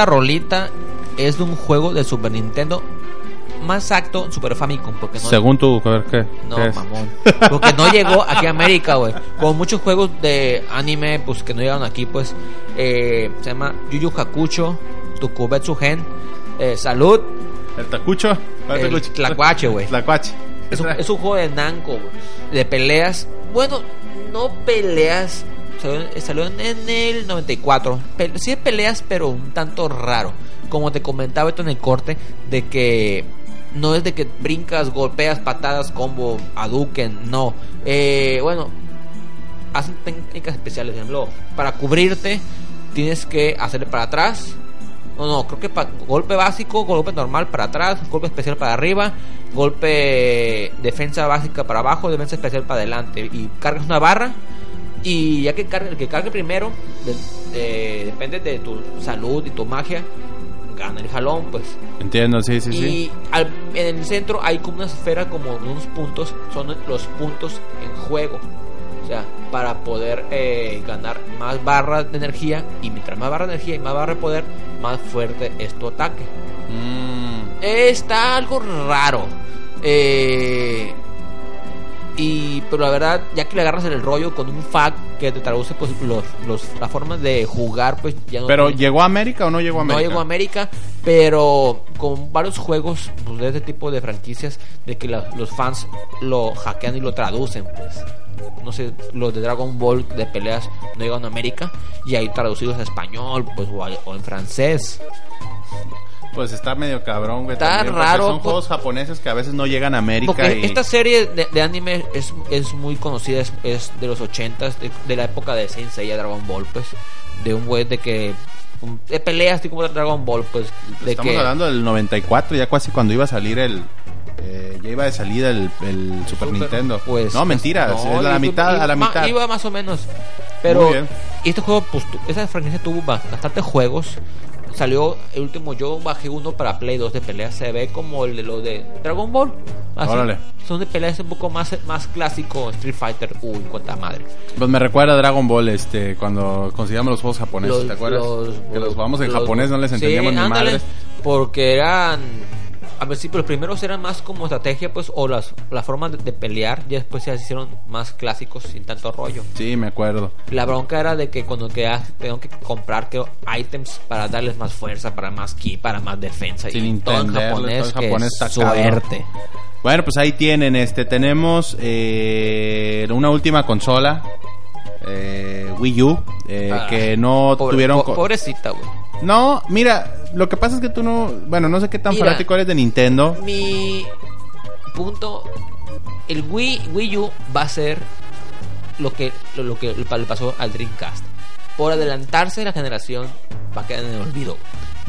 Esta rolita es de un juego de Super Nintendo. Más exacto, Super Famicom. Porque no, Según tú, a ver, ¿qué? no, ¿Qué mamón. (laughs) Porque no llegó aquí a América, güey. Como muchos juegos de anime, pues que no llegaron aquí, pues. eh, se llama Yu Yu Hakucho, Tukubetsu Gen, eh, Salud, ¿El tacucho? ¿Cuál el? Tlacuache, güey. Tlacuache. Es un, es un juego de Namco, güey, de peleas. Bueno, no peleas. Salió, salió en el 94. Pe- sí, peleas, pero un tanto raro. Como te comentaba esto en el corte, de que no es de que brincas, golpeas, patadas, combo, aduken. No. Eh, bueno, hacen técnicas especiales. Ejemplo, para cubrirte, tienes que hacerle para atrás. No, no, creo que golpe básico, golpe normal para atrás, golpe especial para arriba, golpe defensa básica para abajo, defensa especial para adelante. Y cargas una barra. Y ya que cargue, el que cargue primero, de- eh, depende de tu salud y tu magia, gana el jalón, pues. Entiendo, sí, sí, y sí. al- en el centro hay como una esfera, como unos puntos, son los puntos en juego. O sea, para poder eh, ganar más barras de energía. Y mientras más barra de energía y más barra de poder, más fuerte es tu ataque. Mm, Está algo raro. Eh, y pero la verdad, ya que le agarras el rollo con un fact que te traduce pues los, los las formas de jugar, pues ya no ¿Pero llegó a América o no llegó a no América? llegó a América, pero con varios juegos pues, de este tipo de franquicias, de que la- los fans lo hackean y lo traducen, pues. No sé, los de Dragon Ball de peleas no llegan a América y hay traducidos a español, pues, o, a- o en francés. Pues está medio cabrón, güey. Está también, raro, Son pues. juegos japoneses que a veces no llegan a América. Porque y... esta serie de, de anime es, es muy conocida, es, es de los 80s, de, de la época de Saint Seiya Dragon Ball, pues. De un güey de que. De peleas, así como Dragon Ball, pues. De Estamos que, hablando del 94, ya casi cuando iba a salir el... eh, ya iba de salida el, el Super, Super, Nintendo. pues, no, mentira, no, es a la mitad, iba a la mitad. Iba más o menos. Pero Muy bien. este juego, pues, esa franquicia tuvo ba- bastantes juegos. Salió el último, yo bajé uno para Play 2 de pelea. Se ve como el de lo de Dragon Ball. Así. Órale. Son de peleas un poco más, más clásico. Street Fighter, uy, cuánta madre. Pues me recuerda a Dragon Ball este cuando conseguíamos los juegos japoneses, Los- ¿te acuerdas? los- que los jugamos en los- japonés, no les sí, entendíamos ni ándale, madres. Porque eran. A ver, sí, pero los primeros eran más como estrategia, pues, o las, la forma de, de pelear. Y después se hicieron más clásicos sin tanto rollo. Sí, me acuerdo. La bronca era de que cuando que tengo que comprar que items para darles más fuerza, para más ki, para más defensa. Sin y todo en japonés, todo en que suerte. Bueno, pues ahí tienen, este, tenemos eh, una última consola, eh, Wii U, eh, Ah, que no Pobre- tuvieron... po- pobrecita, güey. No, mira, lo que pasa es que tú no, bueno, no sé qué tan Mira. fanático eres de Nintendo. Mi punto, el Wii, Wii U va a ser lo que, lo, lo que le pasó al Dreamcast. Por adelantarse la generación, va a quedar en el olvido.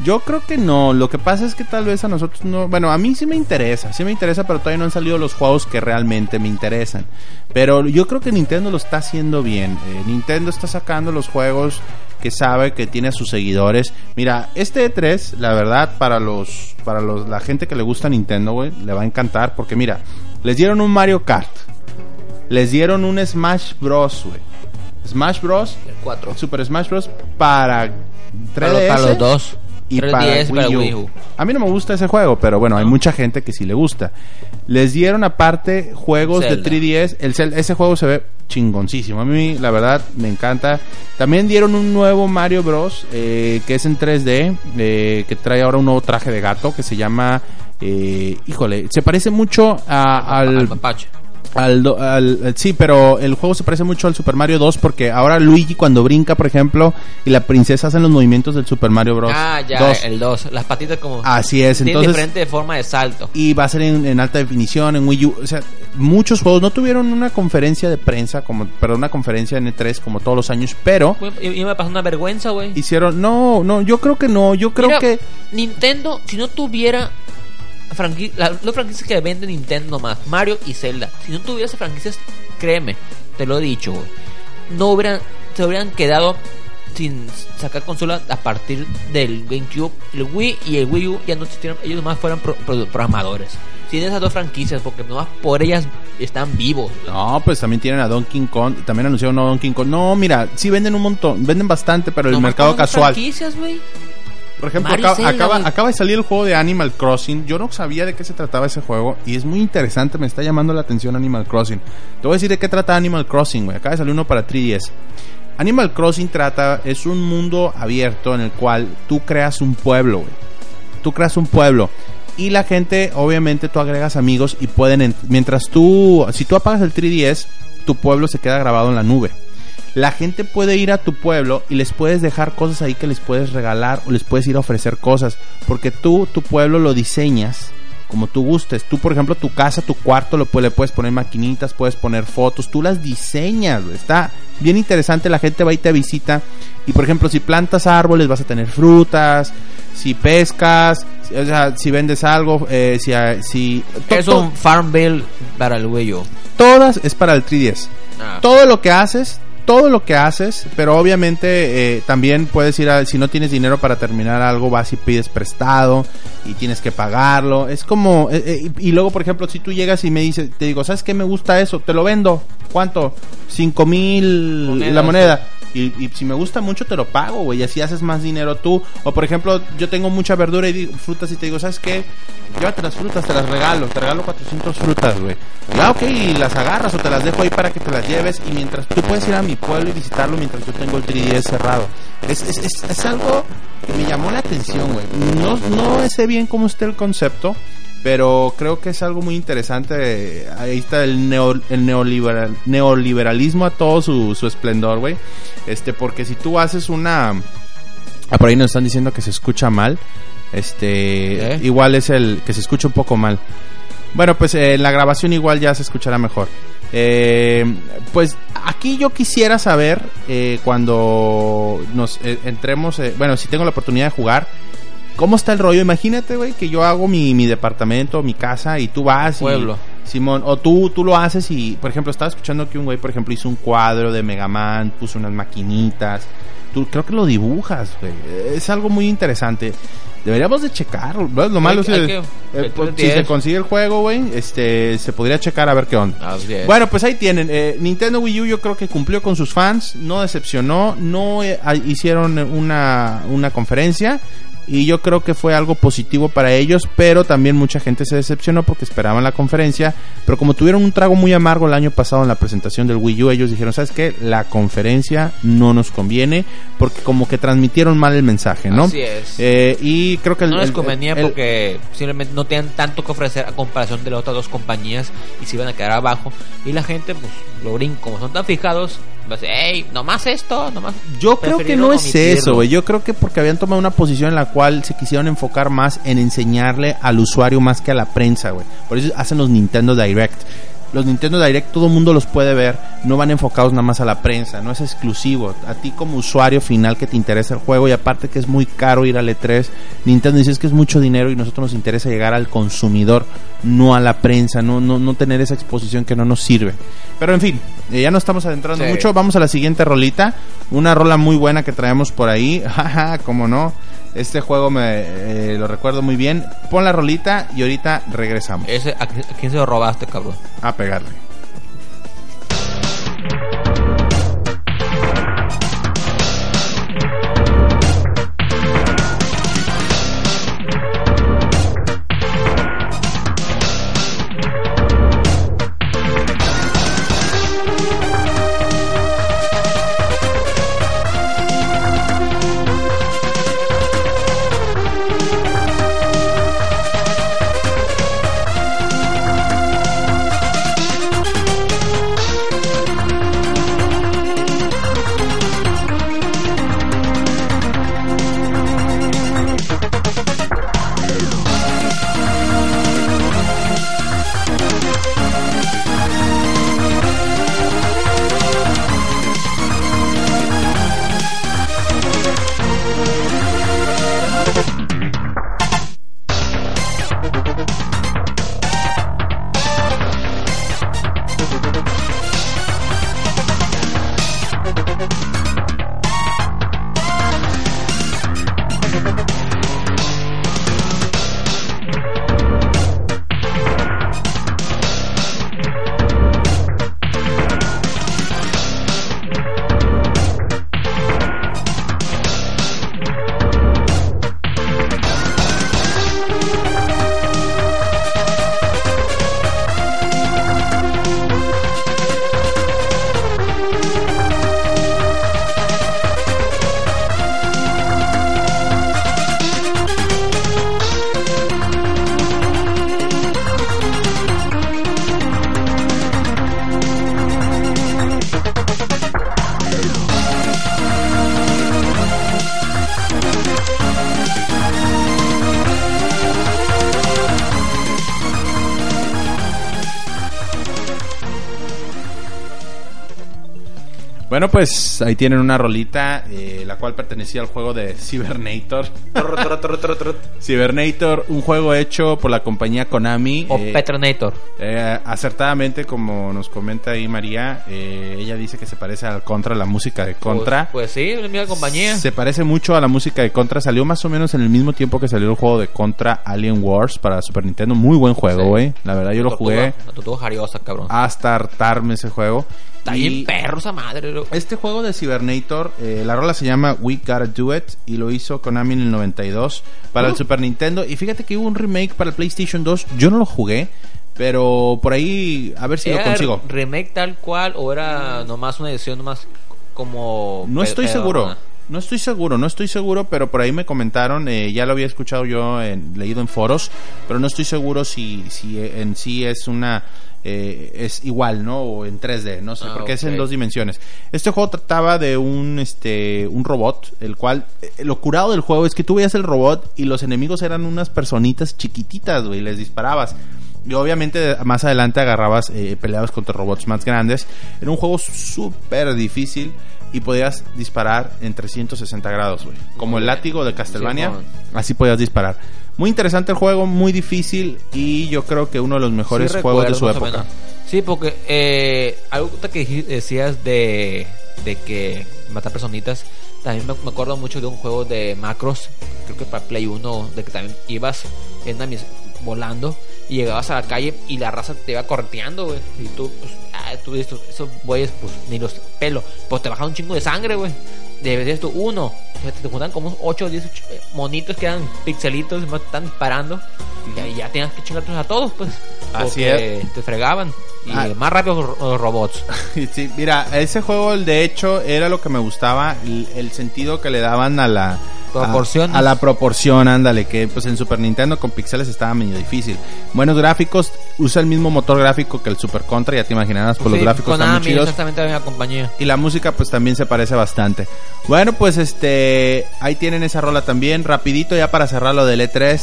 Yo creo que no, lo que pasa es que tal vez a nosotros no, bueno, a mí sí me interesa, sí me interesa, pero todavía no han salido los juegos que realmente me interesan. Pero yo creo que Nintendo lo está haciendo bien. Eh, Nintendo está sacando los juegos que sabe que tiene a sus seguidores. Mira, este E3, la verdad, para los para los la gente que le gusta Nintendo, güey, le va a encantar porque mira, les dieron un Mario Kart. Les dieron un Smash Bros, güey. Smash Bros, El 4. Super Smash Bros para 3DS Para, los- para los dos. Y 3DS para para Wii U. Wii U. A mí no me gusta ese juego, pero bueno, hay mucha gente que sí le gusta. Les dieron aparte juegos Zelda. de 3DS. El, Zel- ese juego se ve chingoncísimo. A mí, la verdad, me encanta. También dieron un nuevo Mario Bros. eh, que es en 3D. eh, que trae ahora un nuevo traje de gato que se llama. eh, híjole, se parece mucho a- Al al, mapache. Al, do- al- sí, pero el juego se parece mucho al Super Mario 2 porque ahora Luigi cuando brinca, por ejemplo, y la princesa hacen los movimientos del Super Mario Bros. Ah, ya, 2. el 2. Las patitas como. Así es, entonces diferente forma de salto. y va a ser en, en alta definición en Wii U, o sea, muchos juegos no tuvieron una conferencia de prensa como, perdón, una conferencia en E3 como todos los años, pero Y, y me pasó una vergüenza, güey. hicieron, no, no, yo creo que no, yo creo Mira, que Nintendo, si no tuviera franqui- la- las franquicias que vende Nintendo nomás, Mario y Zelda, si no tuviera esas franquicias, créeme, te lo he dicho, güey, no hubieran, se hubieran quedado sin sacar consolas a partir del GameCube, el Wii y el Wii U ya no existieron, ellos nomás fueran pro- pro- programadores. Sin esas dos franquicias, porque nomás por ellas están vivos. no, pues también tienen a Donkey Kong, también anunciaron a Donkey Kong. No, mira, sí venden un montón, venden bastante, pero el mercado casual franquicias, güey. Por ejemplo, acaba, Zelda, acaba, de salir el juego de Animal Crossing. Yo no sabía de qué se trataba ese juego y es muy interesante. Me está llamando la atención Animal Crossing. Te voy a decir de qué trata Animal Crossing, güey. Acaba de salir uno para 3DS. Animal Crossing trata, es un mundo abierto en el cual tú creas un pueblo, güey. Tú creas un pueblo. Y la gente, obviamente, tú agregas amigos y pueden, ent- mientras tú, si tú apagas el 3DS, tu pueblo se queda grabado en la nube. La gente puede ir a tu pueblo y les puedes dejar cosas ahí que les puedes regalar o les puedes ir a ofrecer cosas. Porque tú, tu pueblo lo diseñas como tú gustes. Tú, por ejemplo, tu casa, tu cuarto, lo, le puedes poner maquinitas, puedes poner fotos, tú las diseñas. Está bien interesante, la gente va y te visita. Y, por ejemplo, si plantas árboles, vas a tener frutas. Si pescas, si- o sea, si vendes algo, eh, si... ah, si to- Es un Farm Bill para el güey todas es para el 3DS todo lo que haces, todo lo que haces, pero obviamente eh, también puedes ir a, si no tienes dinero para terminar algo, vas y pides prestado y tienes que pagarlo. Es como, eh, eh, y, y luego, por ejemplo, si tú llegas y me dices, te digo, ¿sabes qué me gusta eso? Te lo vendo. ¿Cuánto? Cinco mil Monedas. la moneda. Y, y si me gusta mucho te lo pago, güey, y así haces más dinero tú. O por ejemplo, yo tengo mucha verdura y digo- frutas y te digo, ¿sabes qué? Llévate las frutas, te las regalo, te regalo 400 frutas, güey. Ah, ok, y las agarras o te las dejo ahí para que te las lleves y mientras tú puedes ir a mi pueblo y visitarlo mientras yo tengo el 3DS cerrado. Es, es, es, es algo que me llamó la atención, güey. No, no sé bien cómo está el concepto, pero creo que es algo muy interesante. Ahí está el, neo, el neoliberal, neoliberalismo a todo su, su esplendor, güey. Este, porque si tú haces una... Ah, por ahí nos están diciendo que se escucha mal. Este, ¿Eh? igual es el que se escucha un poco mal. Bueno, pues eh, la grabación igual ya se escuchará mejor. Eh, pues aquí yo quisiera saber eh, cuando nos eh, entremos, eh, bueno, si tengo la oportunidad de jugar, ¿cómo está el rollo? Imagínate, güey, que yo hago mi, mi departamento, mi casa y tú vas y... Pueblo. Simón, o tú, tú lo haces y, por ejemplo, estaba escuchando que un güey, por ejemplo, hizo un cuadro de Mega Man, puso unas maquinitas. Tú creo que lo dibujas, güey. Es algo muy interesante. Deberíamos de checarlo. ¿ves? Lo malo es hay que, eh, pues, si se consigue el juego, güey, este, se podría checar a ver qué onda. Bueno, pues ahí tienen. Eh, Nintendo Wii U yo creo que cumplió con sus fans, no decepcionó, no eh, hicieron una, una conferencia y yo creo que fue algo positivo para ellos, pero también mucha gente se decepcionó porque esperaban la conferencia, pero como tuvieron un trago muy amargo el año pasado en la presentación del Wii U, ellos dijeron, ¿sabes qué? La conferencia no nos conviene porque como que transmitieron mal el mensaje, ¿no? Así es. Eh, y creo que el, no les el- convenía el- porque simplemente no tenían tanto que ofrecer a comparación de las otras dos compañías y se iban a quedar abajo. Y la gente, pues, lo brinco, como son tan fijados, hey, nomás esto, nomás. Yo creo que no es eso, güey. Yo creo que porque habían tomado una posición en la cual se quisieron enfocar más en enseñarle al usuario más que a la prensa, güey. Por eso hacen los Nintendo Direct. Los Nintendo Direct todo el mundo los puede ver, no van enfocados nada más a la prensa, no es exclusivo. A ti como usuario final que te interesa el juego y aparte que es muy caro ir al E3, Nintendo dice "Es que es mucho dinero y nosotros nos interesa llegar al consumidor, no a la prensa, no, no, no tener esa exposición que no nos sirve. Pero en fin, eh, ya no estamos adentrando Sí. mucho, vamos a la siguiente rolita, una rola muy buena que traemos por ahí, (laughs) jaja, como no. Este juego me eh, lo recuerdo muy bien. Pon la rolita y ahorita regresamos Ese, ¿a, qui- a quién se lo robaste, cabrón? a pegarle. Ahí tienen una rolita, eh, la cual pertenecía al juego de Cybernator. (laughs) Cybernator, un juego hecho por la compañía Konami. O eh, Petronator. eh, acertadamente, como nos comenta ahí María, eh, ella dice que se parece al Contra, la música de Contra. Pues, pues sí, es la misma compañía. Se parece mucho a la música de Contra. Salió más o menos en el mismo tiempo que salió el juego de Contra Alien Wars para Super Nintendo. Muy buen juego, Sí. güey. La verdad, yo lo Tortuga, jugué La cabrón. hasta hartarme ese juego. Está bien perro esa madre. este juego de Cybernator, eh, la rola se llama We Gotta Do It y lo hizo Konami en el 92 para el Uh. Super Nintendo. Y fíjate que hubo un remake para el PlayStation 2. Yo no lo jugué, pero por ahí a ver si lo ¿Era consigo. remake tal cual o era nomás una edición nomás como... No estoy seguro. No estoy seguro, no estoy seguro, pero por ahí me comentaron, eh, ya lo había escuchado yo, en, leído en foros, pero no estoy seguro si, si en sí es una eh, es igual, ¿no? O en 3D, no sé, Ah, porque es en dos dimensiones. Este juego trataba de un este un robot, el cual eh, lo curado del juego es que tú veías el robot y los enemigos eran unas personitas chiquititas, güey, les disparabas. Y obviamente más adelante agarrabas eh, peleabas contra robots más grandes. Era un juego súper difícil y podías disparar en 360 grados, güey. Como el látigo de Castlevania, así podías disparar. Muy interesante el juego, muy difícil y yo creo que uno de los mejores Sí juegos de su época. Sí, porque eh, algo que decías de, de que matar personitas, también me, acuerdo mucho de un juego de macros, creo que para Play 1, de que también ibas en una volando y llegabas a la calle y la raza te iba corteando, güey. Y tú, pues, ah, tú dices, esos güeyes, pues ni los pelo, pues te bajaban un chingo de sangre, güey. Decías tú, uno, te juntan como 8 o 10 monitos que eran pixelitos, más están disparando. Y ya tenías que chingarlos a todos, pues. Así porque Te fregaban. Y Ah. más rápido los, robots. (laughs) Sí, mira, ese juego de hecho era lo que me gustaba, el, el sentido que le daban a la. A, a la proporción, ándale, que pues en Super Nintendo con pixeles estaba medio difícil. Buenos gráficos, usa el mismo motor gráfico que el Super Contra, ya te imaginarás, pues los Sí, gráficos están muy chidos. exactamente la misma compañía. Y la música pues también se parece bastante. Bueno, pues este ahí tienen esa rola también, rapidito ya para cerrar lo del E3.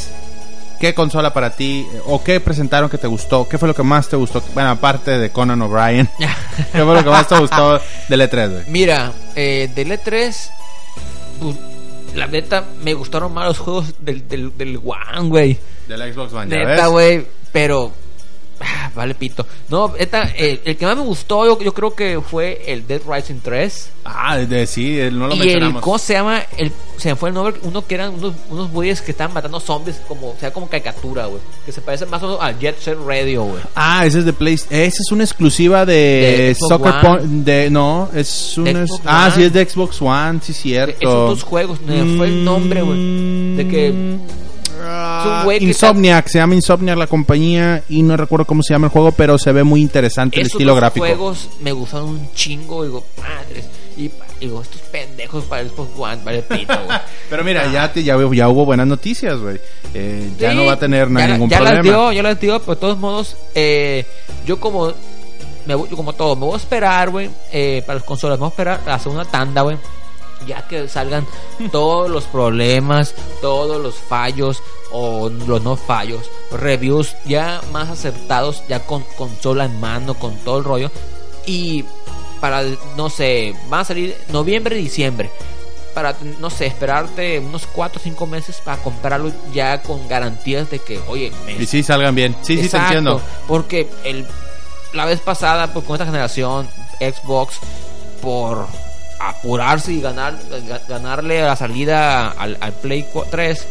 ¿Qué consola para ti o qué presentaron que te gustó? ¿Qué fue lo que más te gustó? Bueno, aparte de Conan O'Brien. (laughs) ¿Qué fue lo que más te gustó del E3, güey? Mira, eh, del E3, pues, la neta, me gustaron más los juegos del, del, del One, güey. Del Xbox One, ¿ya Neta, güey, pero... ah, vale, pito. No, neta, eh, el que más me gustó, yo, yo creo que fue el Dead Rising 3. Ah, de, sí, no lo y el, mencionamos. ¿cómo se llama? El, se me fue el nombre, uno que eran unos, unos güeyes que estaban matando zombies, como, o sea, como caricatura, güey. Que se parece más o menos al Jet Set Radio, güey. Ah, ese es de Play. Esa es una exclusiva de, Soccer One. Point. De, no, es un. De es- Xbox ah, One. sí, es de Xbox One, sí, cierto. Esos dos juegos, me fue el nombre, güey. De que Güey que Insomniac, se llama Insomniac la compañía y no recuerdo cómo se llama el juego, pero se ve muy interesante el estilo dos gráfico. juegos me gustaron un chingo, digo, madres. Y digo, estos pendejos para el Xbox One, vale pito, güey. (laughs) Pero mira, ya, te- ya, ya hubo buenas noticias, güey. Eh, ya Sí, no va a tener ya, ningún ya problema. las dio, ya las dio, pero de todos modos, eh, yo como me voy, como todo, me voy a esperar, güey, eh, para las consolas, me voy a esperar a hacer una tanda, güey. Ya que salgan todos los problemas, todos los fallos o los no fallos, reviews ya más acertados, ya con consola en mano, con todo el rollo. Y para, no sé, van a salir noviembre, diciembre para, no sé, esperarte unos 4 o 5 meses para comprarlo ya con garantías de que, oye, me Y sí, salgan bien. Sí, sí, te Exacto, entiendo. Porque el, la vez pasada, pues con esta generación, Xbox, por apurarse y ganar ga- ganarle la salida al, al Play 3,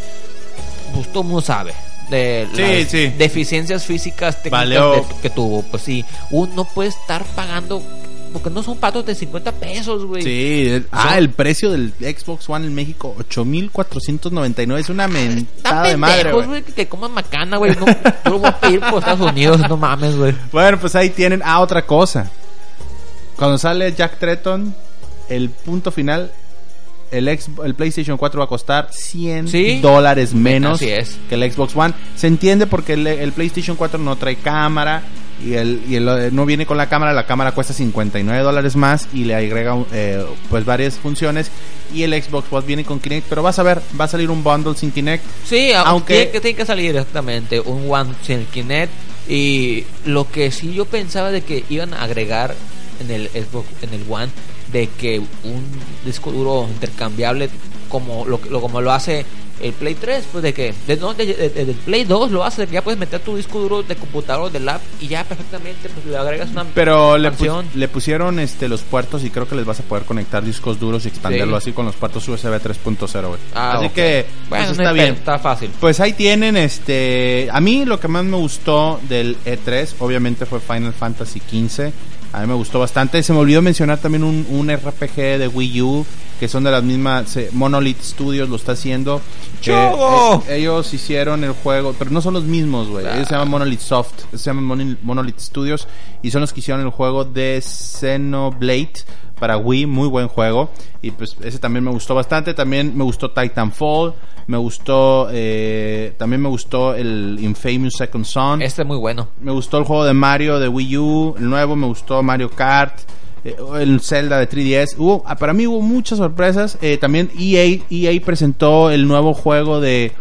pues todo mundo sabe. De Sí, las sí. deficiencias físicas técnicas de- que tuvo. Pues sí, uno puede estar pagando, porque no son patos de 50 pesos, güey. Sí, el- ah, el precio del Xbox One en México, 8499. Es una mentada de madre, güey, que, que coman macana, güey. No, yo lo voy a pedir por Estados Unidos, no mames, güey. Bueno, pues ahí tienen. Ah, otra cosa. Cuando sale Jack Tretton, el punto final, el, ex, el PlayStation 4 va a costar 100 Sí. dólares menos Así es. que el Xbox One. Se entiende porque el, el PlayStation 4 no trae cámara y el, y el, eh, no viene con la cámara. La cámara cuesta 59 dólares más y le agrega eh, pues varias funciones. Y el Xbox One viene con Kinect, pero vas a ver, va a salir un bundle sin Kinect. Sí, Aunque- tiene que, tiene que salir exactamente un One sin Kinect. Y lo que sí yo pensaba de que iban a agregar en el Xbox, en el One, de que un disco duro intercambiable como lo, lo como lo hace el Play 3, pues de que de, no, de, de- de- del Play 2 lo hace, de que ya puedes meter tu disco duro de computador de lap y ya perfectamente pues le agregas una Pero le, pusieron este los puertos y creo que les vas a poder conectar discos duros y expanderlo Sí. así con los puertos USB 3.0, güey. Ah, así que bueno, pues, no está bien. está fácil. Pues ahí tienen, este, a mí lo que más me gustó del E3, obviamente fue Final Fantasy XV. A mí me gustó bastante. Se me olvidó mencionar también un, un RPG de Wii U, que son de las mismas, eh, Monolith Studios lo está haciendo. Eh, ellos hicieron el juego, pero no son los mismos, güey. Ellos se llaman Monolith Soft, se llaman Monol- Monolith Studios y son los que hicieron el juego de Xenoblade para Wii, muy buen juego. Y pues ese también me gustó bastante. También me gustó Titanfall. Me gustó, eh, también me gustó el Infamous Second Son. Este es muy bueno. Me gustó el juego de Mario de Wii U, el nuevo, me gustó Mario Kart, eh, el Zelda de 3DS. Hubo, ah, para mí hubo muchas sorpresas. Eh, también EA, EA presentó el nuevo juego de...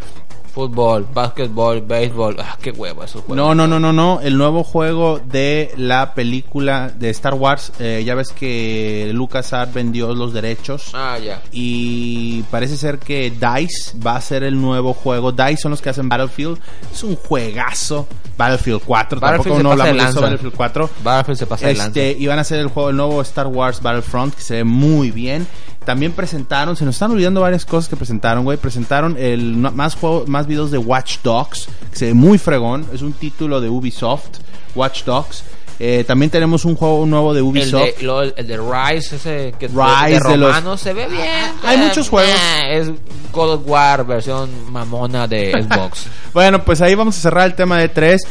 Fútbol, básquetbol, béisbol. Ah, qué huevo esos juegos. No, no, no, no, no. El nuevo juego de la película de Star Wars. Eh, ya ves que LucasArts vendió los derechos. Ah, ya. Y parece ser que DICE va a ser el nuevo juego. DICE son los que hacen Battlefield. Es un juegazo. Battlefield 4. Battlefield Tampoco no hablamos de eso. Battlefield 4. Battlefield se pasa. Este, y van a hacer el juego el nuevo Star Wars Battlefront que se ve muy bien. También presentaron, se nos están olvidando varias cosas que presentaron, güey. Presentaron el más juego, más videos de Watch Dogs, que se ve muy fregón. Es un título de Ubisoft, Watch Dogs. Eh, también tenemos un juego nuevo de El Ubisoft. de, lo- el de Rise, ese que Rise de, de los- romano, se ve bien. Hay Eh, muchos juegos. eh, es God of War, versión mamona de (laughs) Xbox. Bueno, pues ahí vamos a cerrar el tema de 3.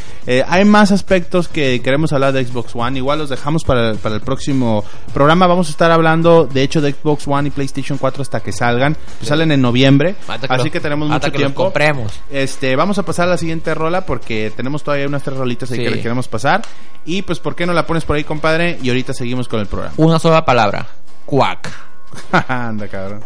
hay más aspectos que queremos hablar de Xbox One. Igual los dejamos para, el- para el próximo programa. Vamos a estar hablando, de hecho, de Xbox One y PlayStation 4 hasta que salgan. Pues salen en noviembre. Hasta que así los- que tenemos hasta mucho que los tiempo. compremos. Este, vamos a pasar a la siguiente rola porque tenemos todavía unas tres rolitas ahí Sí. que le queremos pasar. Y pues, ¿por qué no la pones por ahí, compadre? Y ahorita seguimos con el programa. Una sola palabra. Quack. (laughs) Anda, cabrón.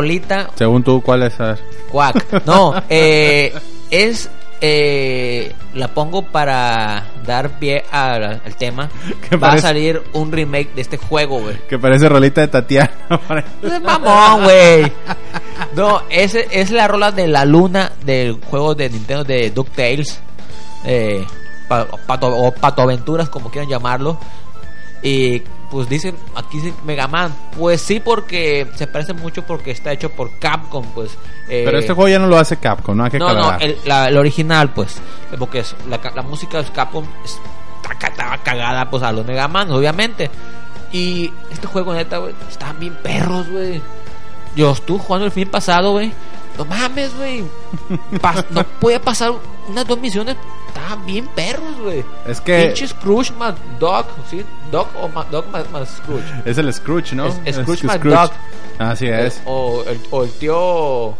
Rolita, según tú, ¿cuál es? Quack. No, (laughs) eh, es. Eh, la pongo para dar pie al, al tema. (laughs) ¿Qué Va parece? a salir un remake de este juego, güey. Que parece rolita de Tatiana. (laughs) Es mamón, güey. No, ese es la rola de la luna del juego de Nintendo de DuckTales. Eh, pa- pato, o Pato Aventuras, como quieran llamarlo. Y pues dicen, aquí dice Mega Man. Pues sí, porque se parece mucho porque está hecho por Capcom, pues. eh, Pero este juego ya no lo hace Capcom, ¿no? Hay que no, no, el, la- el original, pues. Porque es, la, ca- la música de Capcom estaba cagada, pues, a los Mega Man, obviamente. Y este juego, neta, güey, estaban bien perros, güey. Yo estuve jugando el fin pasado, güey. No mames, güey. No podía pasar unas dos misiones. Estaban bien perros, güey. Es que Pinche Scrooge más Dog, ¿sí? Dog o más, Dog más, más Scrooge. es el Scrooge, ¿no? Es- Scrooge que McDuck. Así es. O el, o el tío.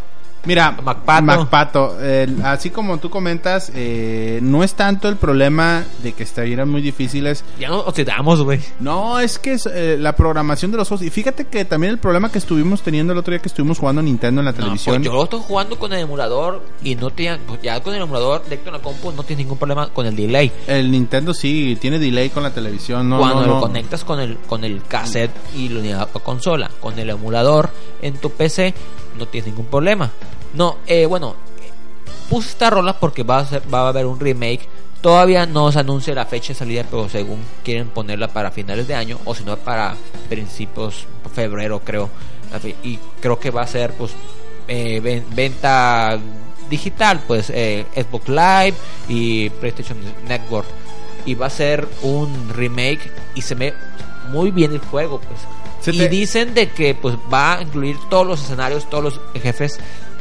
Mira, Macpato. Macpato, el- así como tú comentas, eh, no es tanto el problema de que estuvieran muy difíciles. Ya nos oxidamos, güey. No, es que es, eh, la programación de los juegos. Y fíjate que también el problema que estuvimos teniendo el otro día que estuvimos jugando Nintendo en la No, televisión. pues yo lo estoy jugando con el emulador y no tiene, pues ya con el emulador directo en la compu no tienes ningún problema con el delay. El Nintendo sí tiene delay con la televisión. No, Cuando no, lo no. conectas con el con el cassette y la consola, con el emulador en tu PC no tienes ningún problema. No, eh, bueno, puse esta rola porque va a, ser- va a haber un remake. Todavía no se anuncia la fecha de salida, pero según quieren ponerla para finales de año o si no para principios febrero, creo. Y creo que va a ser pues eh, ven- venta digital, pues eh, Xbox Live y PlayStation Network. Y va a ser un remake y se ve muy bien el juego, pues. Se Y te- dicen de que pues va a incluir todos los escenarios, todos los jefes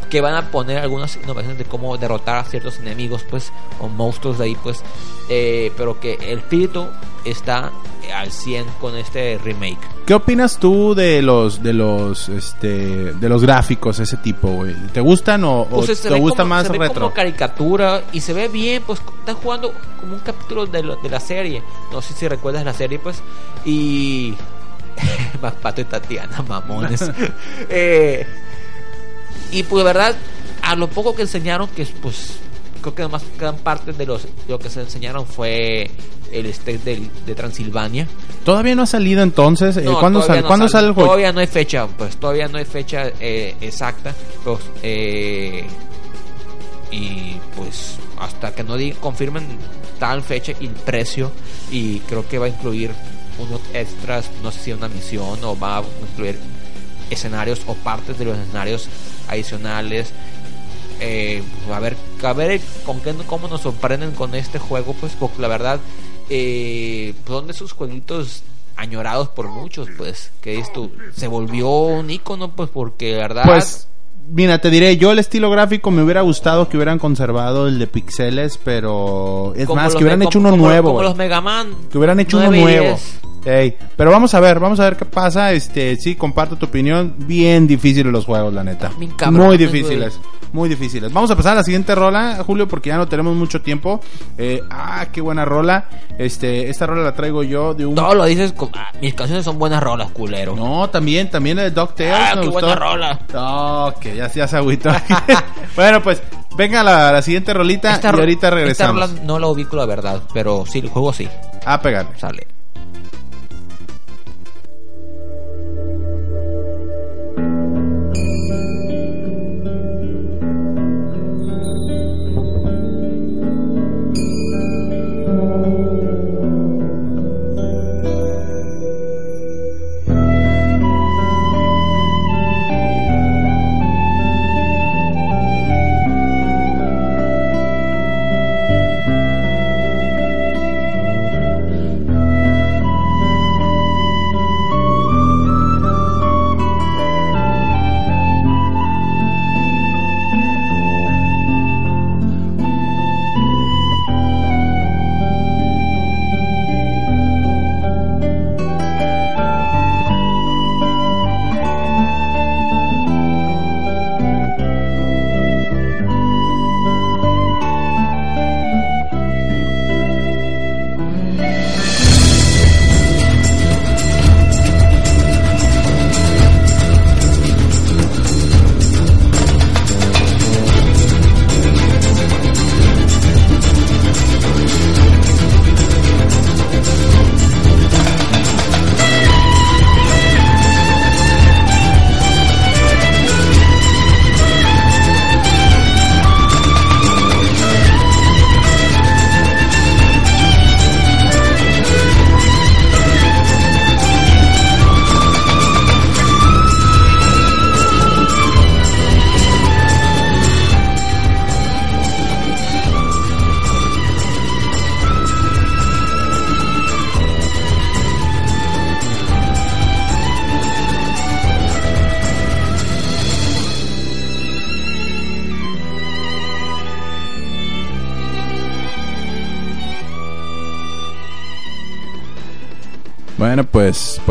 que van a poner algunas innovaciones de cómo derrotar a ciertos enemigos, pues, o monstruos de ahí, pues, eh, pero que el espíritu está al 100 con este remake. ¿Qué opinas tú de los de los este de los gráficos ese tipo, güey? ¿Te gustan o, o Pues, se te gusta como- más se ve retro? como caricatura y se ve bien, pues están jugando como un capítulo de, lo- de la serie. No sé si recuerdas la serie, pues. Y. (laughs) Más pato y Tatiana, mamones. (laughs) Eh, y pues, de verdad, a lo poco que enseñaron, que pues. Creo que además gran parte de los, lo que se enseñaron fue el stage del- de Transilvania. Todavía no ha salido entonces. Eh, No, ¿Cuándo, no ¿cuándo sale el juego? Todavía no hay fecha, pues todavía no hay fecha eh, exacta. Pues, eh, y pues hasta que no confirmen tal fecha y precio, y creo que va a incluir unos extras, no sé si una misión o va a incluir escenarios o partes de los escenarios adicionales. Eh, pues, a ver, a ver con qué, cómo nos sorprenden con este juego, pues porque la verdad eh, son de esos jueguitos añorados por muchos, pues que esto se volvió un icono, pues porque la verdad Pues, mira, te diré, yo el estilo gráfico me hubiera gustado que hubieran conservado el de pixeles, pero es como más, que hubieran me- hecho como- uno como- nuevo. como los Mega Man, Que hubieran hecho uno 9 y nuevo. 10. Ey, Pero vamos a ver, vamos a ver qué pasa. Este, sí, comparto tu opinión. Bien difíciles los juegos, la neta. Muy difíciles, muy difíciles. Vamos a pasar a la siguiente rola, Julio, porque ya no tenemos mucho tiempo. Eh, ah, qué buena rola. Este, esta rola la traigo yo de un. Todo lo dices, con- ah, mis canciones son buenas rolas, culero. No, también, también la de DuckTales. Ah, me qué gustó. buena rola. No, que ya, ya se agüitó. (laughs) (laughs) bueno, pues venga la, la siguiente rolita y ahorita esta regresamos. rola no la ubico la verdad, pero sí, el juego sí, A pegarle. sale. Thank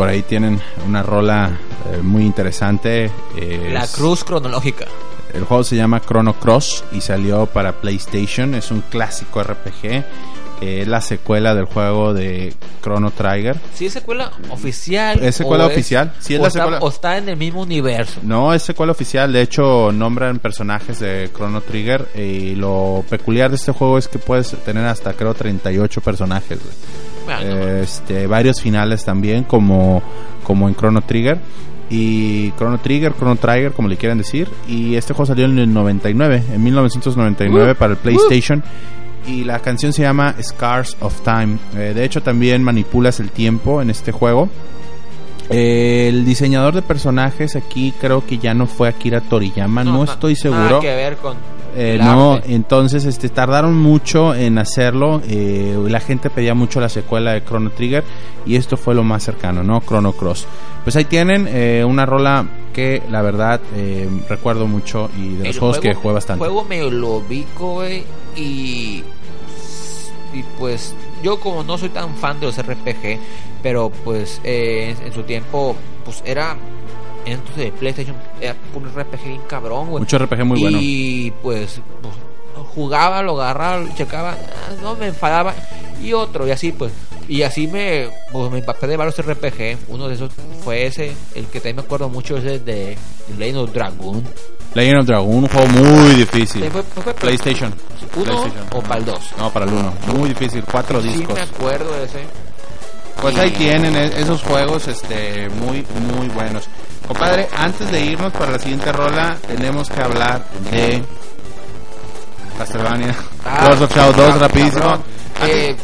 por ahí tienen una rola eh, muy interesante. eh, La es- cruz cronológica. El juego se llama Chrono Cross y salió para PlayStation. Es un clásico RPG. eh, es la secuela del juego de Chrono Trigger. ¿Sí es secuela oficial? Es secuela oficial, sí es o la está, secuela. O está en el mismo universo. No, es secuela oficial. De hecho, nombran personajes de Chrono Trigger. Y lo peculiar de este juego es que puedes tener hasta, creo, 38 personajes. güey. Este, varios finales también, como, como en Chrono Trigger. Y Chrono Trigger, Chrono Trigger, como le quieran decir. Y este juego salió en el 99, en 1999 Uh, para el PlayStation. Y la canción se llama Scars of Time. Eh, de hecho, también manipulas el tiempo en este juego. Eh, el diseñador de personajes aquí creo que ya no fue Akira Toriyama, no, estoy seguro. Nada que ver con. Eh, no, entonces este tardaron mucho en hacerlo. eh, la gente pedía mucho la secuela de Chrono Trigger y esto fue lo más cercano, ¿no? Chrono Cross. Pues ahí tienen eh, una rola que la verdad recuerdo mucho y de los El juegos juego- que jugué bastante. juego me lo ubico, güey, y y pues yo como no soy tan fan de los RPG, pero pues en, en su tiempo pues era entonces de PlayStation era un RPG bien cabrón, güey. Mucho RPG muy bueno. Y pues, pues, jugaba, lo agarraba, lo checaba, ah, no me enfadaba y otro y así pues y así me pues, me empapé de varios RPG. Uno de esos fue ese, el que también me acuerdo mucho es el de Legend of Dragon. Legend of Dragon, un juego muy difícil. ¿Fue- fue- fue- PlayStation. ¿Uno PlayStation. o para el 2? No, para el 1. Muy difícil, cuatro Sí discos. me acuerdo de ese. Pues ahí tienen e- esos juegos este muy muy buenos. Compadre, antes de irnos para la siguiente rola, tenemos que hablar de Castlevania. Lords of Shadow 2 cabrón, rapidísimo. cabrón. Antes, Eh,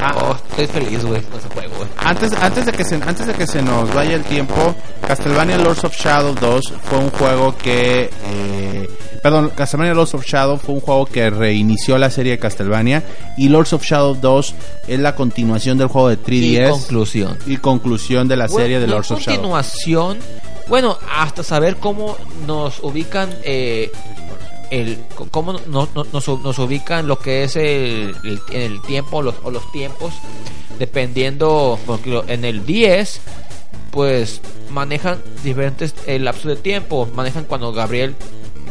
ah, oh, estoy feliz, güey, con ese juego. Antes, antes de que se antes de que se nos vaya el tiempo, Castlevania Lords of Shadow 2 fue un juego que eh, perdón, Castlevania Lords of Shadow fue un juego que reinició la serie de Castlevania y Lords of Shadow 2 es la continuación del juego de 3DS Y conclusión. y conclusión de la serie de Lords no of Shadow. continuación. Bueno, hasta saber cómo nos ubican eh, el cómo nos, nos, ubican lo que es el, el, el tiempo los, o los tiempos dependiendo porque en el 10 pues manejan diferentes eh, lapsos de tiempo. Manejan cuando Gabriel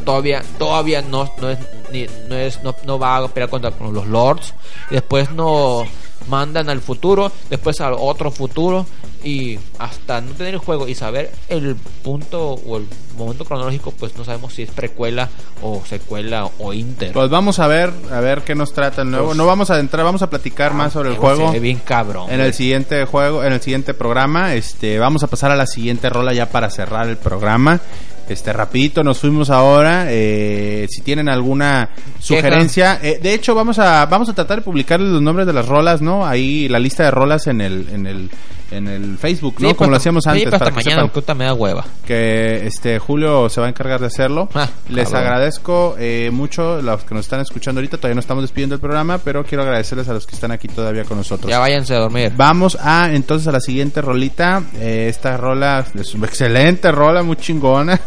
todavía todavía no, no es ni- no es no, no va a pelear contra con los lords. Y después no mandan al futuro después al otro futuro y hasta no tener el juego y saber el punto o el momento cronológico pues no sabemos si es precuela o secuela o inter Pues vamos a ver, a ver qué nos trata el nuevo. Pues- no vamos a entrar, vamos a platicar más sobre el juego bien cabrón en güey. el siguiente juego, en el siguiente programa. Este, vamos a pasar a la siguiente rola ya para cerrar el programa. Este, rapidito, nos fuimos ahora. eh, si tienen alguna sugerencia, eh, de hecho vamos a vamos a tratar de publicarles los nombres de las rolas, ¿no? Ahí la lista de rolas en el en el en el Facebook, ¿no? Sí, Como pues, lo hacíamos sí, antes pues, para hasta que mañana sepan ahorita me da hueva que este Julio se va a encargar de hacerlo. Ah, Les cabrón. agradezco eh, mucho los que nos están escuchando ahorita. Todavía no estamos despidiendo el programa, pero quiero agradecerles a los que están aquí todavía con nosotros. ya váyanse a dormir Vamos a entonces a la siguiente rolita. Eh, esta rola es una excelente rola, muy chingona.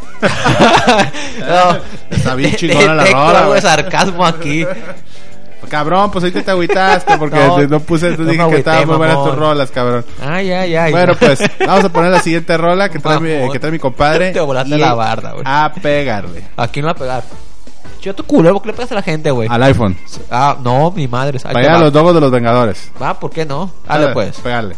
No. (laughs) (laughs) Está bien chingona la (laughs) rola, algo de güey. sarcasmo aquí. Cabrón, pues ahorita te agüitaste (laughs) porque No, no, puse, te no dije que estaban muy buenas tus rolas, cabrón. Ay, ay, ay. Bueno, (laughs) pues vamos a poner la siguiente rola que trae, mi, que trae mi compadre. Te volaste la barda, güey. A pegarle. Aquí no va a pegar. Yo tu culo, ¿por qué le pegas a la gente, güey? Al iPhone. Ah, no, mi madre. Te Vaya a los dogos de los Vengadores. Va, ¿por qué no? Dale, pues. Pegarle.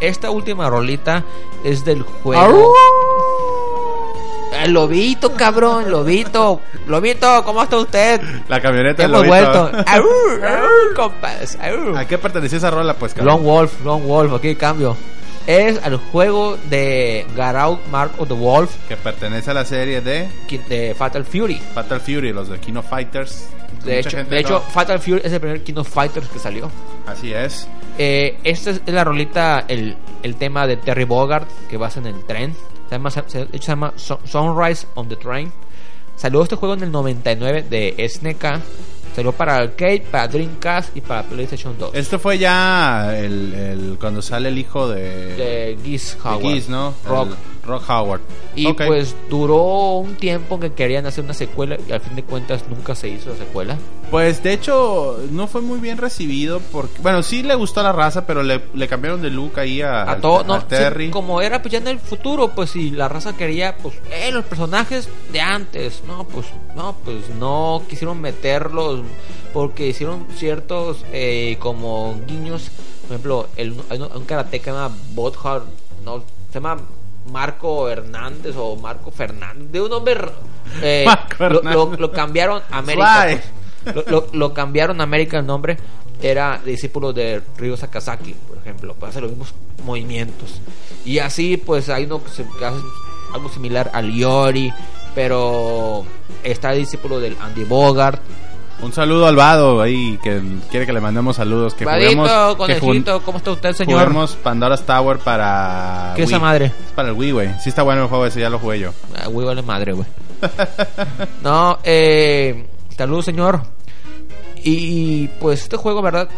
Esta última rolita es del juego. El lobito, cabrón, lobito. Lobito, ¿cómo está usted? La camioneta del Hemos lobito. vuelto. (laughs) Aur, aur, compas, aur. ¿A qué pertenecía esa rola, pues, cabrón? Long Wolf, Long Wolf, aquí cambio. Es el juego de Garou Mark of the Wolf Que pertenece a la serie de de Fatal Fury. Fatal Fury, los de Kino Fighters. De hecho, de hecho, no- Fatal Fury es el primer King of Fighters que salió. Así es. Eh, esta es la rolita, el, el tema de Terry Bogard que vas en el tren. Se llama, se, de hecho, se llama Sun- Sunrise on the Train. Salió este juego en el 99 de SNK. Salió para arcade, para Dreamcast y para PlayStation 2. Esto fue ya el, el- cuando sale el hijo de, de Geese de Howard. Geese, ¿no? Rock. El- Rock Howard. Y Ok. pues duró un tiempo que querían hacer una secuela y al fin de cuentas nunca se hizo la secuela. Pues de hecho no fue muy bien recibido porque bueno sí le gustó a la raza pero le, le cambiaron de look ahí a, A todo, al no, sí, Terry. como era pues ya en el futuro, pues si la raza quería, pues, eh, los personajes de antes, no, pues, no, pues no quisieron meterlos porque hicieron ciertos eh, como guiños, por ejemplo, el, hay un, un karateca que se llama Bothard, no, se llama Marco Hernández o Marco Fernández, de un nombre, eh, (laughs) Marco lo, lo- Hernández. lo cambiaron a América, pues. lo, lo- cambiaron a América el nombre era discípulo de Ryo Sakazaki por ejemplo para hacer los mismos movimientos y así pues hay uno que, se, que hace algo similar al Yori pero está el discípulo del Andy Bogart Un saludo al Vado ahí que quiere que le mandemos saludos que Vadito, juguemos que conejito, ¿cómo está usted señor? juguemos Pandora's Tower para ¿Qué es Wii. esa madre? Es para el Wii, güey. Sí está bueno el juego ese, ya lo jugué yo. Ah, güey, vale madre, güey. (laughs) no, eh. Saludos, señor. Y pues este juego, ¿verdad?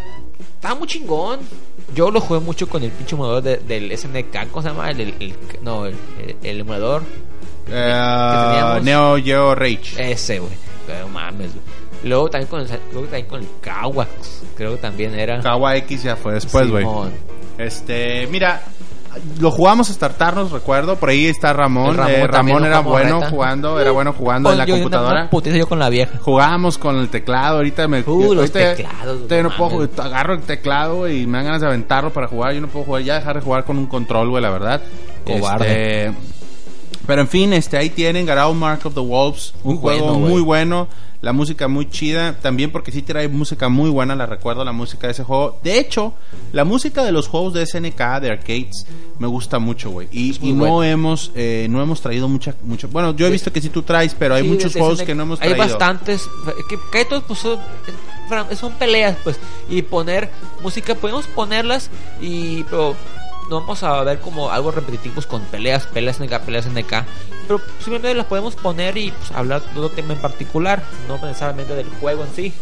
Está muy chingón. Yo lo jugué mucho con el pinche emulador de- del SNK. ¿Cómo se llama? El, el- el- no, el, el- emulador. Teníamos? Neo Geo Rage. Ese, güey. No mames, güey. Luego también con el, luego también con el Kawax. Creo que también era. Kawa X ya fue después, güey. Este, mira, lo jugamos hasta hartarnos, recuerdo. Por ahí está Ramón. Ramón Eh, Ramón era bueno reta. jugando, era bueno jugando en la Yo- yo- computadora. una yo con la vieja. Jugábamos con el teclado, ahorita me... Uh, los ahorita- teclados, yo no puedo agarro el teclado y me dan ganas de aventarlo para jugar. Yo no puedo jugar, ya dejar de jugar con un control, güey, la verdad. Cobarde. Este, pero en fin, este ahí tienen Garou Mark of the Wolves, un juego bueno, muy bueno, la música muy chida, también porque sí trae música muy buena, la recuerdo la música de ese juego. De hecho, la música de los juegos de SNK de arcades me gusta mucho, güey. Y, y no bueno. hemos eh, no hemos traído mucha mucho. Bueno, yo he visto que sí tú traes, pero hay Sí, muchos juegos SNK. que no hemos Hay traído. bastantes. Que, que hay todos, pues, son, son peleas, pues. Y poner música, podemos ponerlas y. Pero no vamos a ver como algo repetitivos con peleas, peleas NK, peleas NK. Pero simplemente las podemos poner y pues, hablar de otro tema en particular, no necesariamente del juego en sí.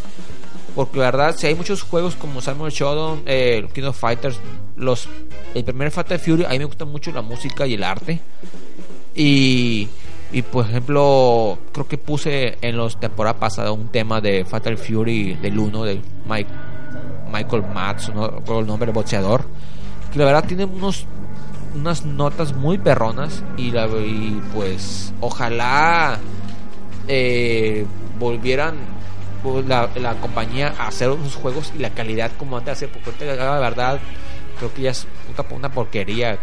Porque la verdad, si hay muchos juegos como Samuel Shodown, eh, King of Fighters, los, el primer Fatal Fury, a mí me gusta mucho la música y el arte. Y, y por ejemplo, creo que puse en los temporada pasada un tema de Fatal Fury del 1 de Michael Matz, no el nombre del boxeador. La verdad tiene unos unas notas muy perronas y, la, y pues ojalá eh, volvieran pues, la, la compañía a hacer unos juegos y la calidad como antes hacía porque la verdad creo que ya es una, una porquería.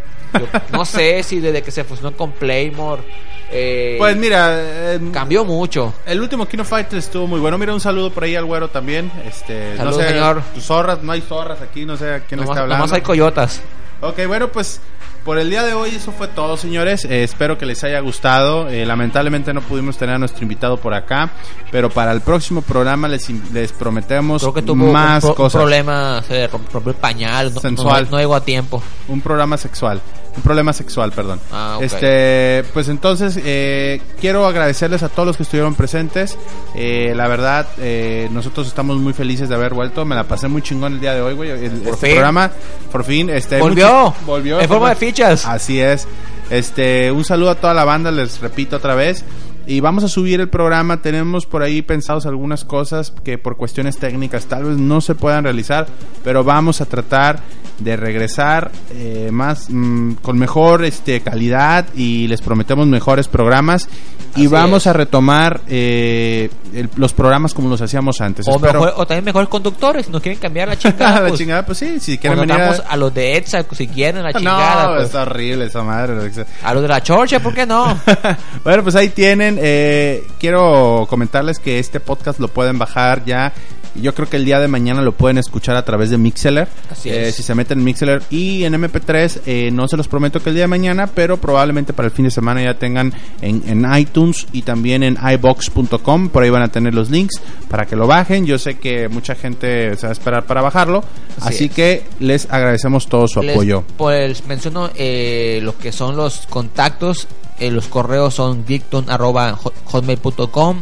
No sé si desde que se fusionó con Playmore eh, Pues mira, eh, cambió mucho El último Kino Fighter estuvo muy bueno. Mira, un saludo por ahí al güero también. Este, no sé, señor. Zorras, no hay zorras aquí, no sé a quién le nomás, está hablando. nomás hay coyotas Ok, bueno, pues por el día de hoy eso fue todo, señores. Eh, espero que les haya gustado. Eh, lamentablemente no pudimos tener a nuestro invitado por acá, pero para el próximo programa les, les prometemos creo que tuvo más un, pro- un cosas. problema se romp- rompió el pañal no, no, no llegó a tiempo Un programa sexual. Un problema sexual, perdón. Ah, ok. Este, pues entonces eh, quiero agradecerles a todos los que estuvieron presentes. Eh, la verdad, eh, nosotros estamos muy felices de haber vuelto. Me la pasé muy chingón el día de hoy, güey. El, Por este fin. programa, por fin, este, volvió mucho- volvió en forma de fichas Así es. Este, un saludo a toda la banda, les repito otra vez. Y vamos a subir el programa. Tenemos por ahí pensados algunas cosas que por cuestiones técnicas tal vez no se puedan realizar, pero vamos a tratar de regresar eh, más mm, con mejor este calidad y les prometemos mejores programas y vamos es. a retomar eh, el- los programas como los hacíamos antes. O, Espero- mejor- o también mejores conductores, nos quieren cambiar la (laughs) chingada. la pues, chingada, pues sí, si quieren venir a... a... los de ETSA, si quieren, la (laughs) chingada. No, pues. está horrible esa madre. A los de la Chorcha, ¿por qué no? (laughs) bueno, pues ahí tienen. eh, quiero comentarles que este podcast lo pueden bajar ya. Yo creo que el día de mañana lo pueden escuchar a través de Mixeler. Así Eh, es. Si se meten en Mixeler y en MP3, eh, no se los prometo que el día de mañana, pero probablemente para el fin de semana ya tengan en, en iTunes y también en iBox.com. Por ahí van a tener los links para que lo bajen. Yo sé que mucha gente se va a esperar para bajarlo. Así, Así es. que les agradecemos todo su Les, apoyo. pues menciono eh, lo que son los contactos. eh, los correos son geekton.hotmail.com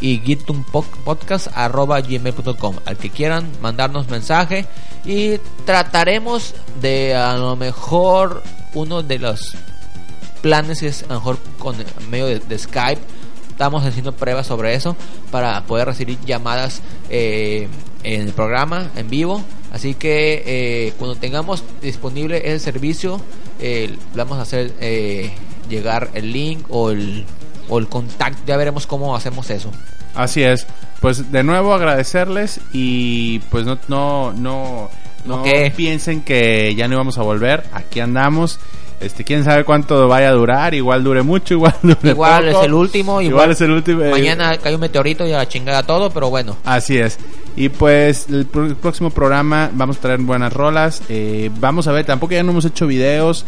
y geektonpodcast.gmail.com Al que quieran mandarnos mensaje y trataremos de a lo mejor uno de los planes es a lo mejor con medio de, Skype. Estamos haciendo pruebas sobre eso para poder recibir llamadas eh, en el programa en vivo. Así que eh, cuando tengamos disponible ese servicio, eh, vamos a hacer llegar el link o el, o el contacto. Ya veremos cómo hacemos eso. Así es. Pues de nuevo agradecerles y pues no no no piensen que ya no íbamos a volver. Aquí andamos. Este, quién sabe cuánto vaya a durar, igual dure mucho, igual dure Igual poco. es el último, igual, igual, es el último. eh, Mañana cae un meteorito y a la chingada todo, pero bueno. Así es. Y pues el pr- próximo programa vamos a traer buenas rolas. eh, vamos a ver, tampoco ya no hemos hecho videos.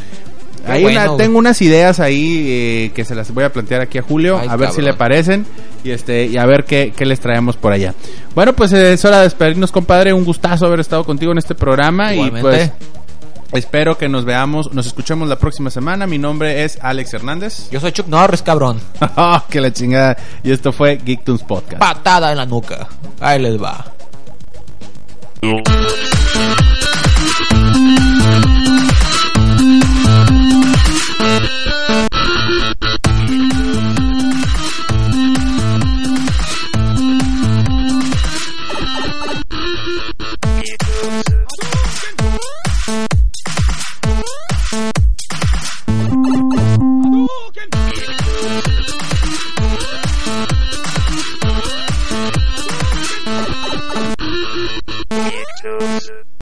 Bueno, una- tengo unas ideas ahí eh, que se las voy a plantear aquí a Julio, Ay, a ver si le parecen y este y a ver qué, qué les traemos por allá. Bueno, pues eh, es hora de despedirnos, compadre. Un gustazo haber estado contigo en este programa y pues espero que nos veamos, nos escuchemos la próxima semana. Mi nombre es Alex Hernández. (laughs) Yo soy Chuck Norris, cabrón. Oh, que la chingada. Y esto fue Geektoons Podcast. Patada en la nuca. Ahí les va. Thank you.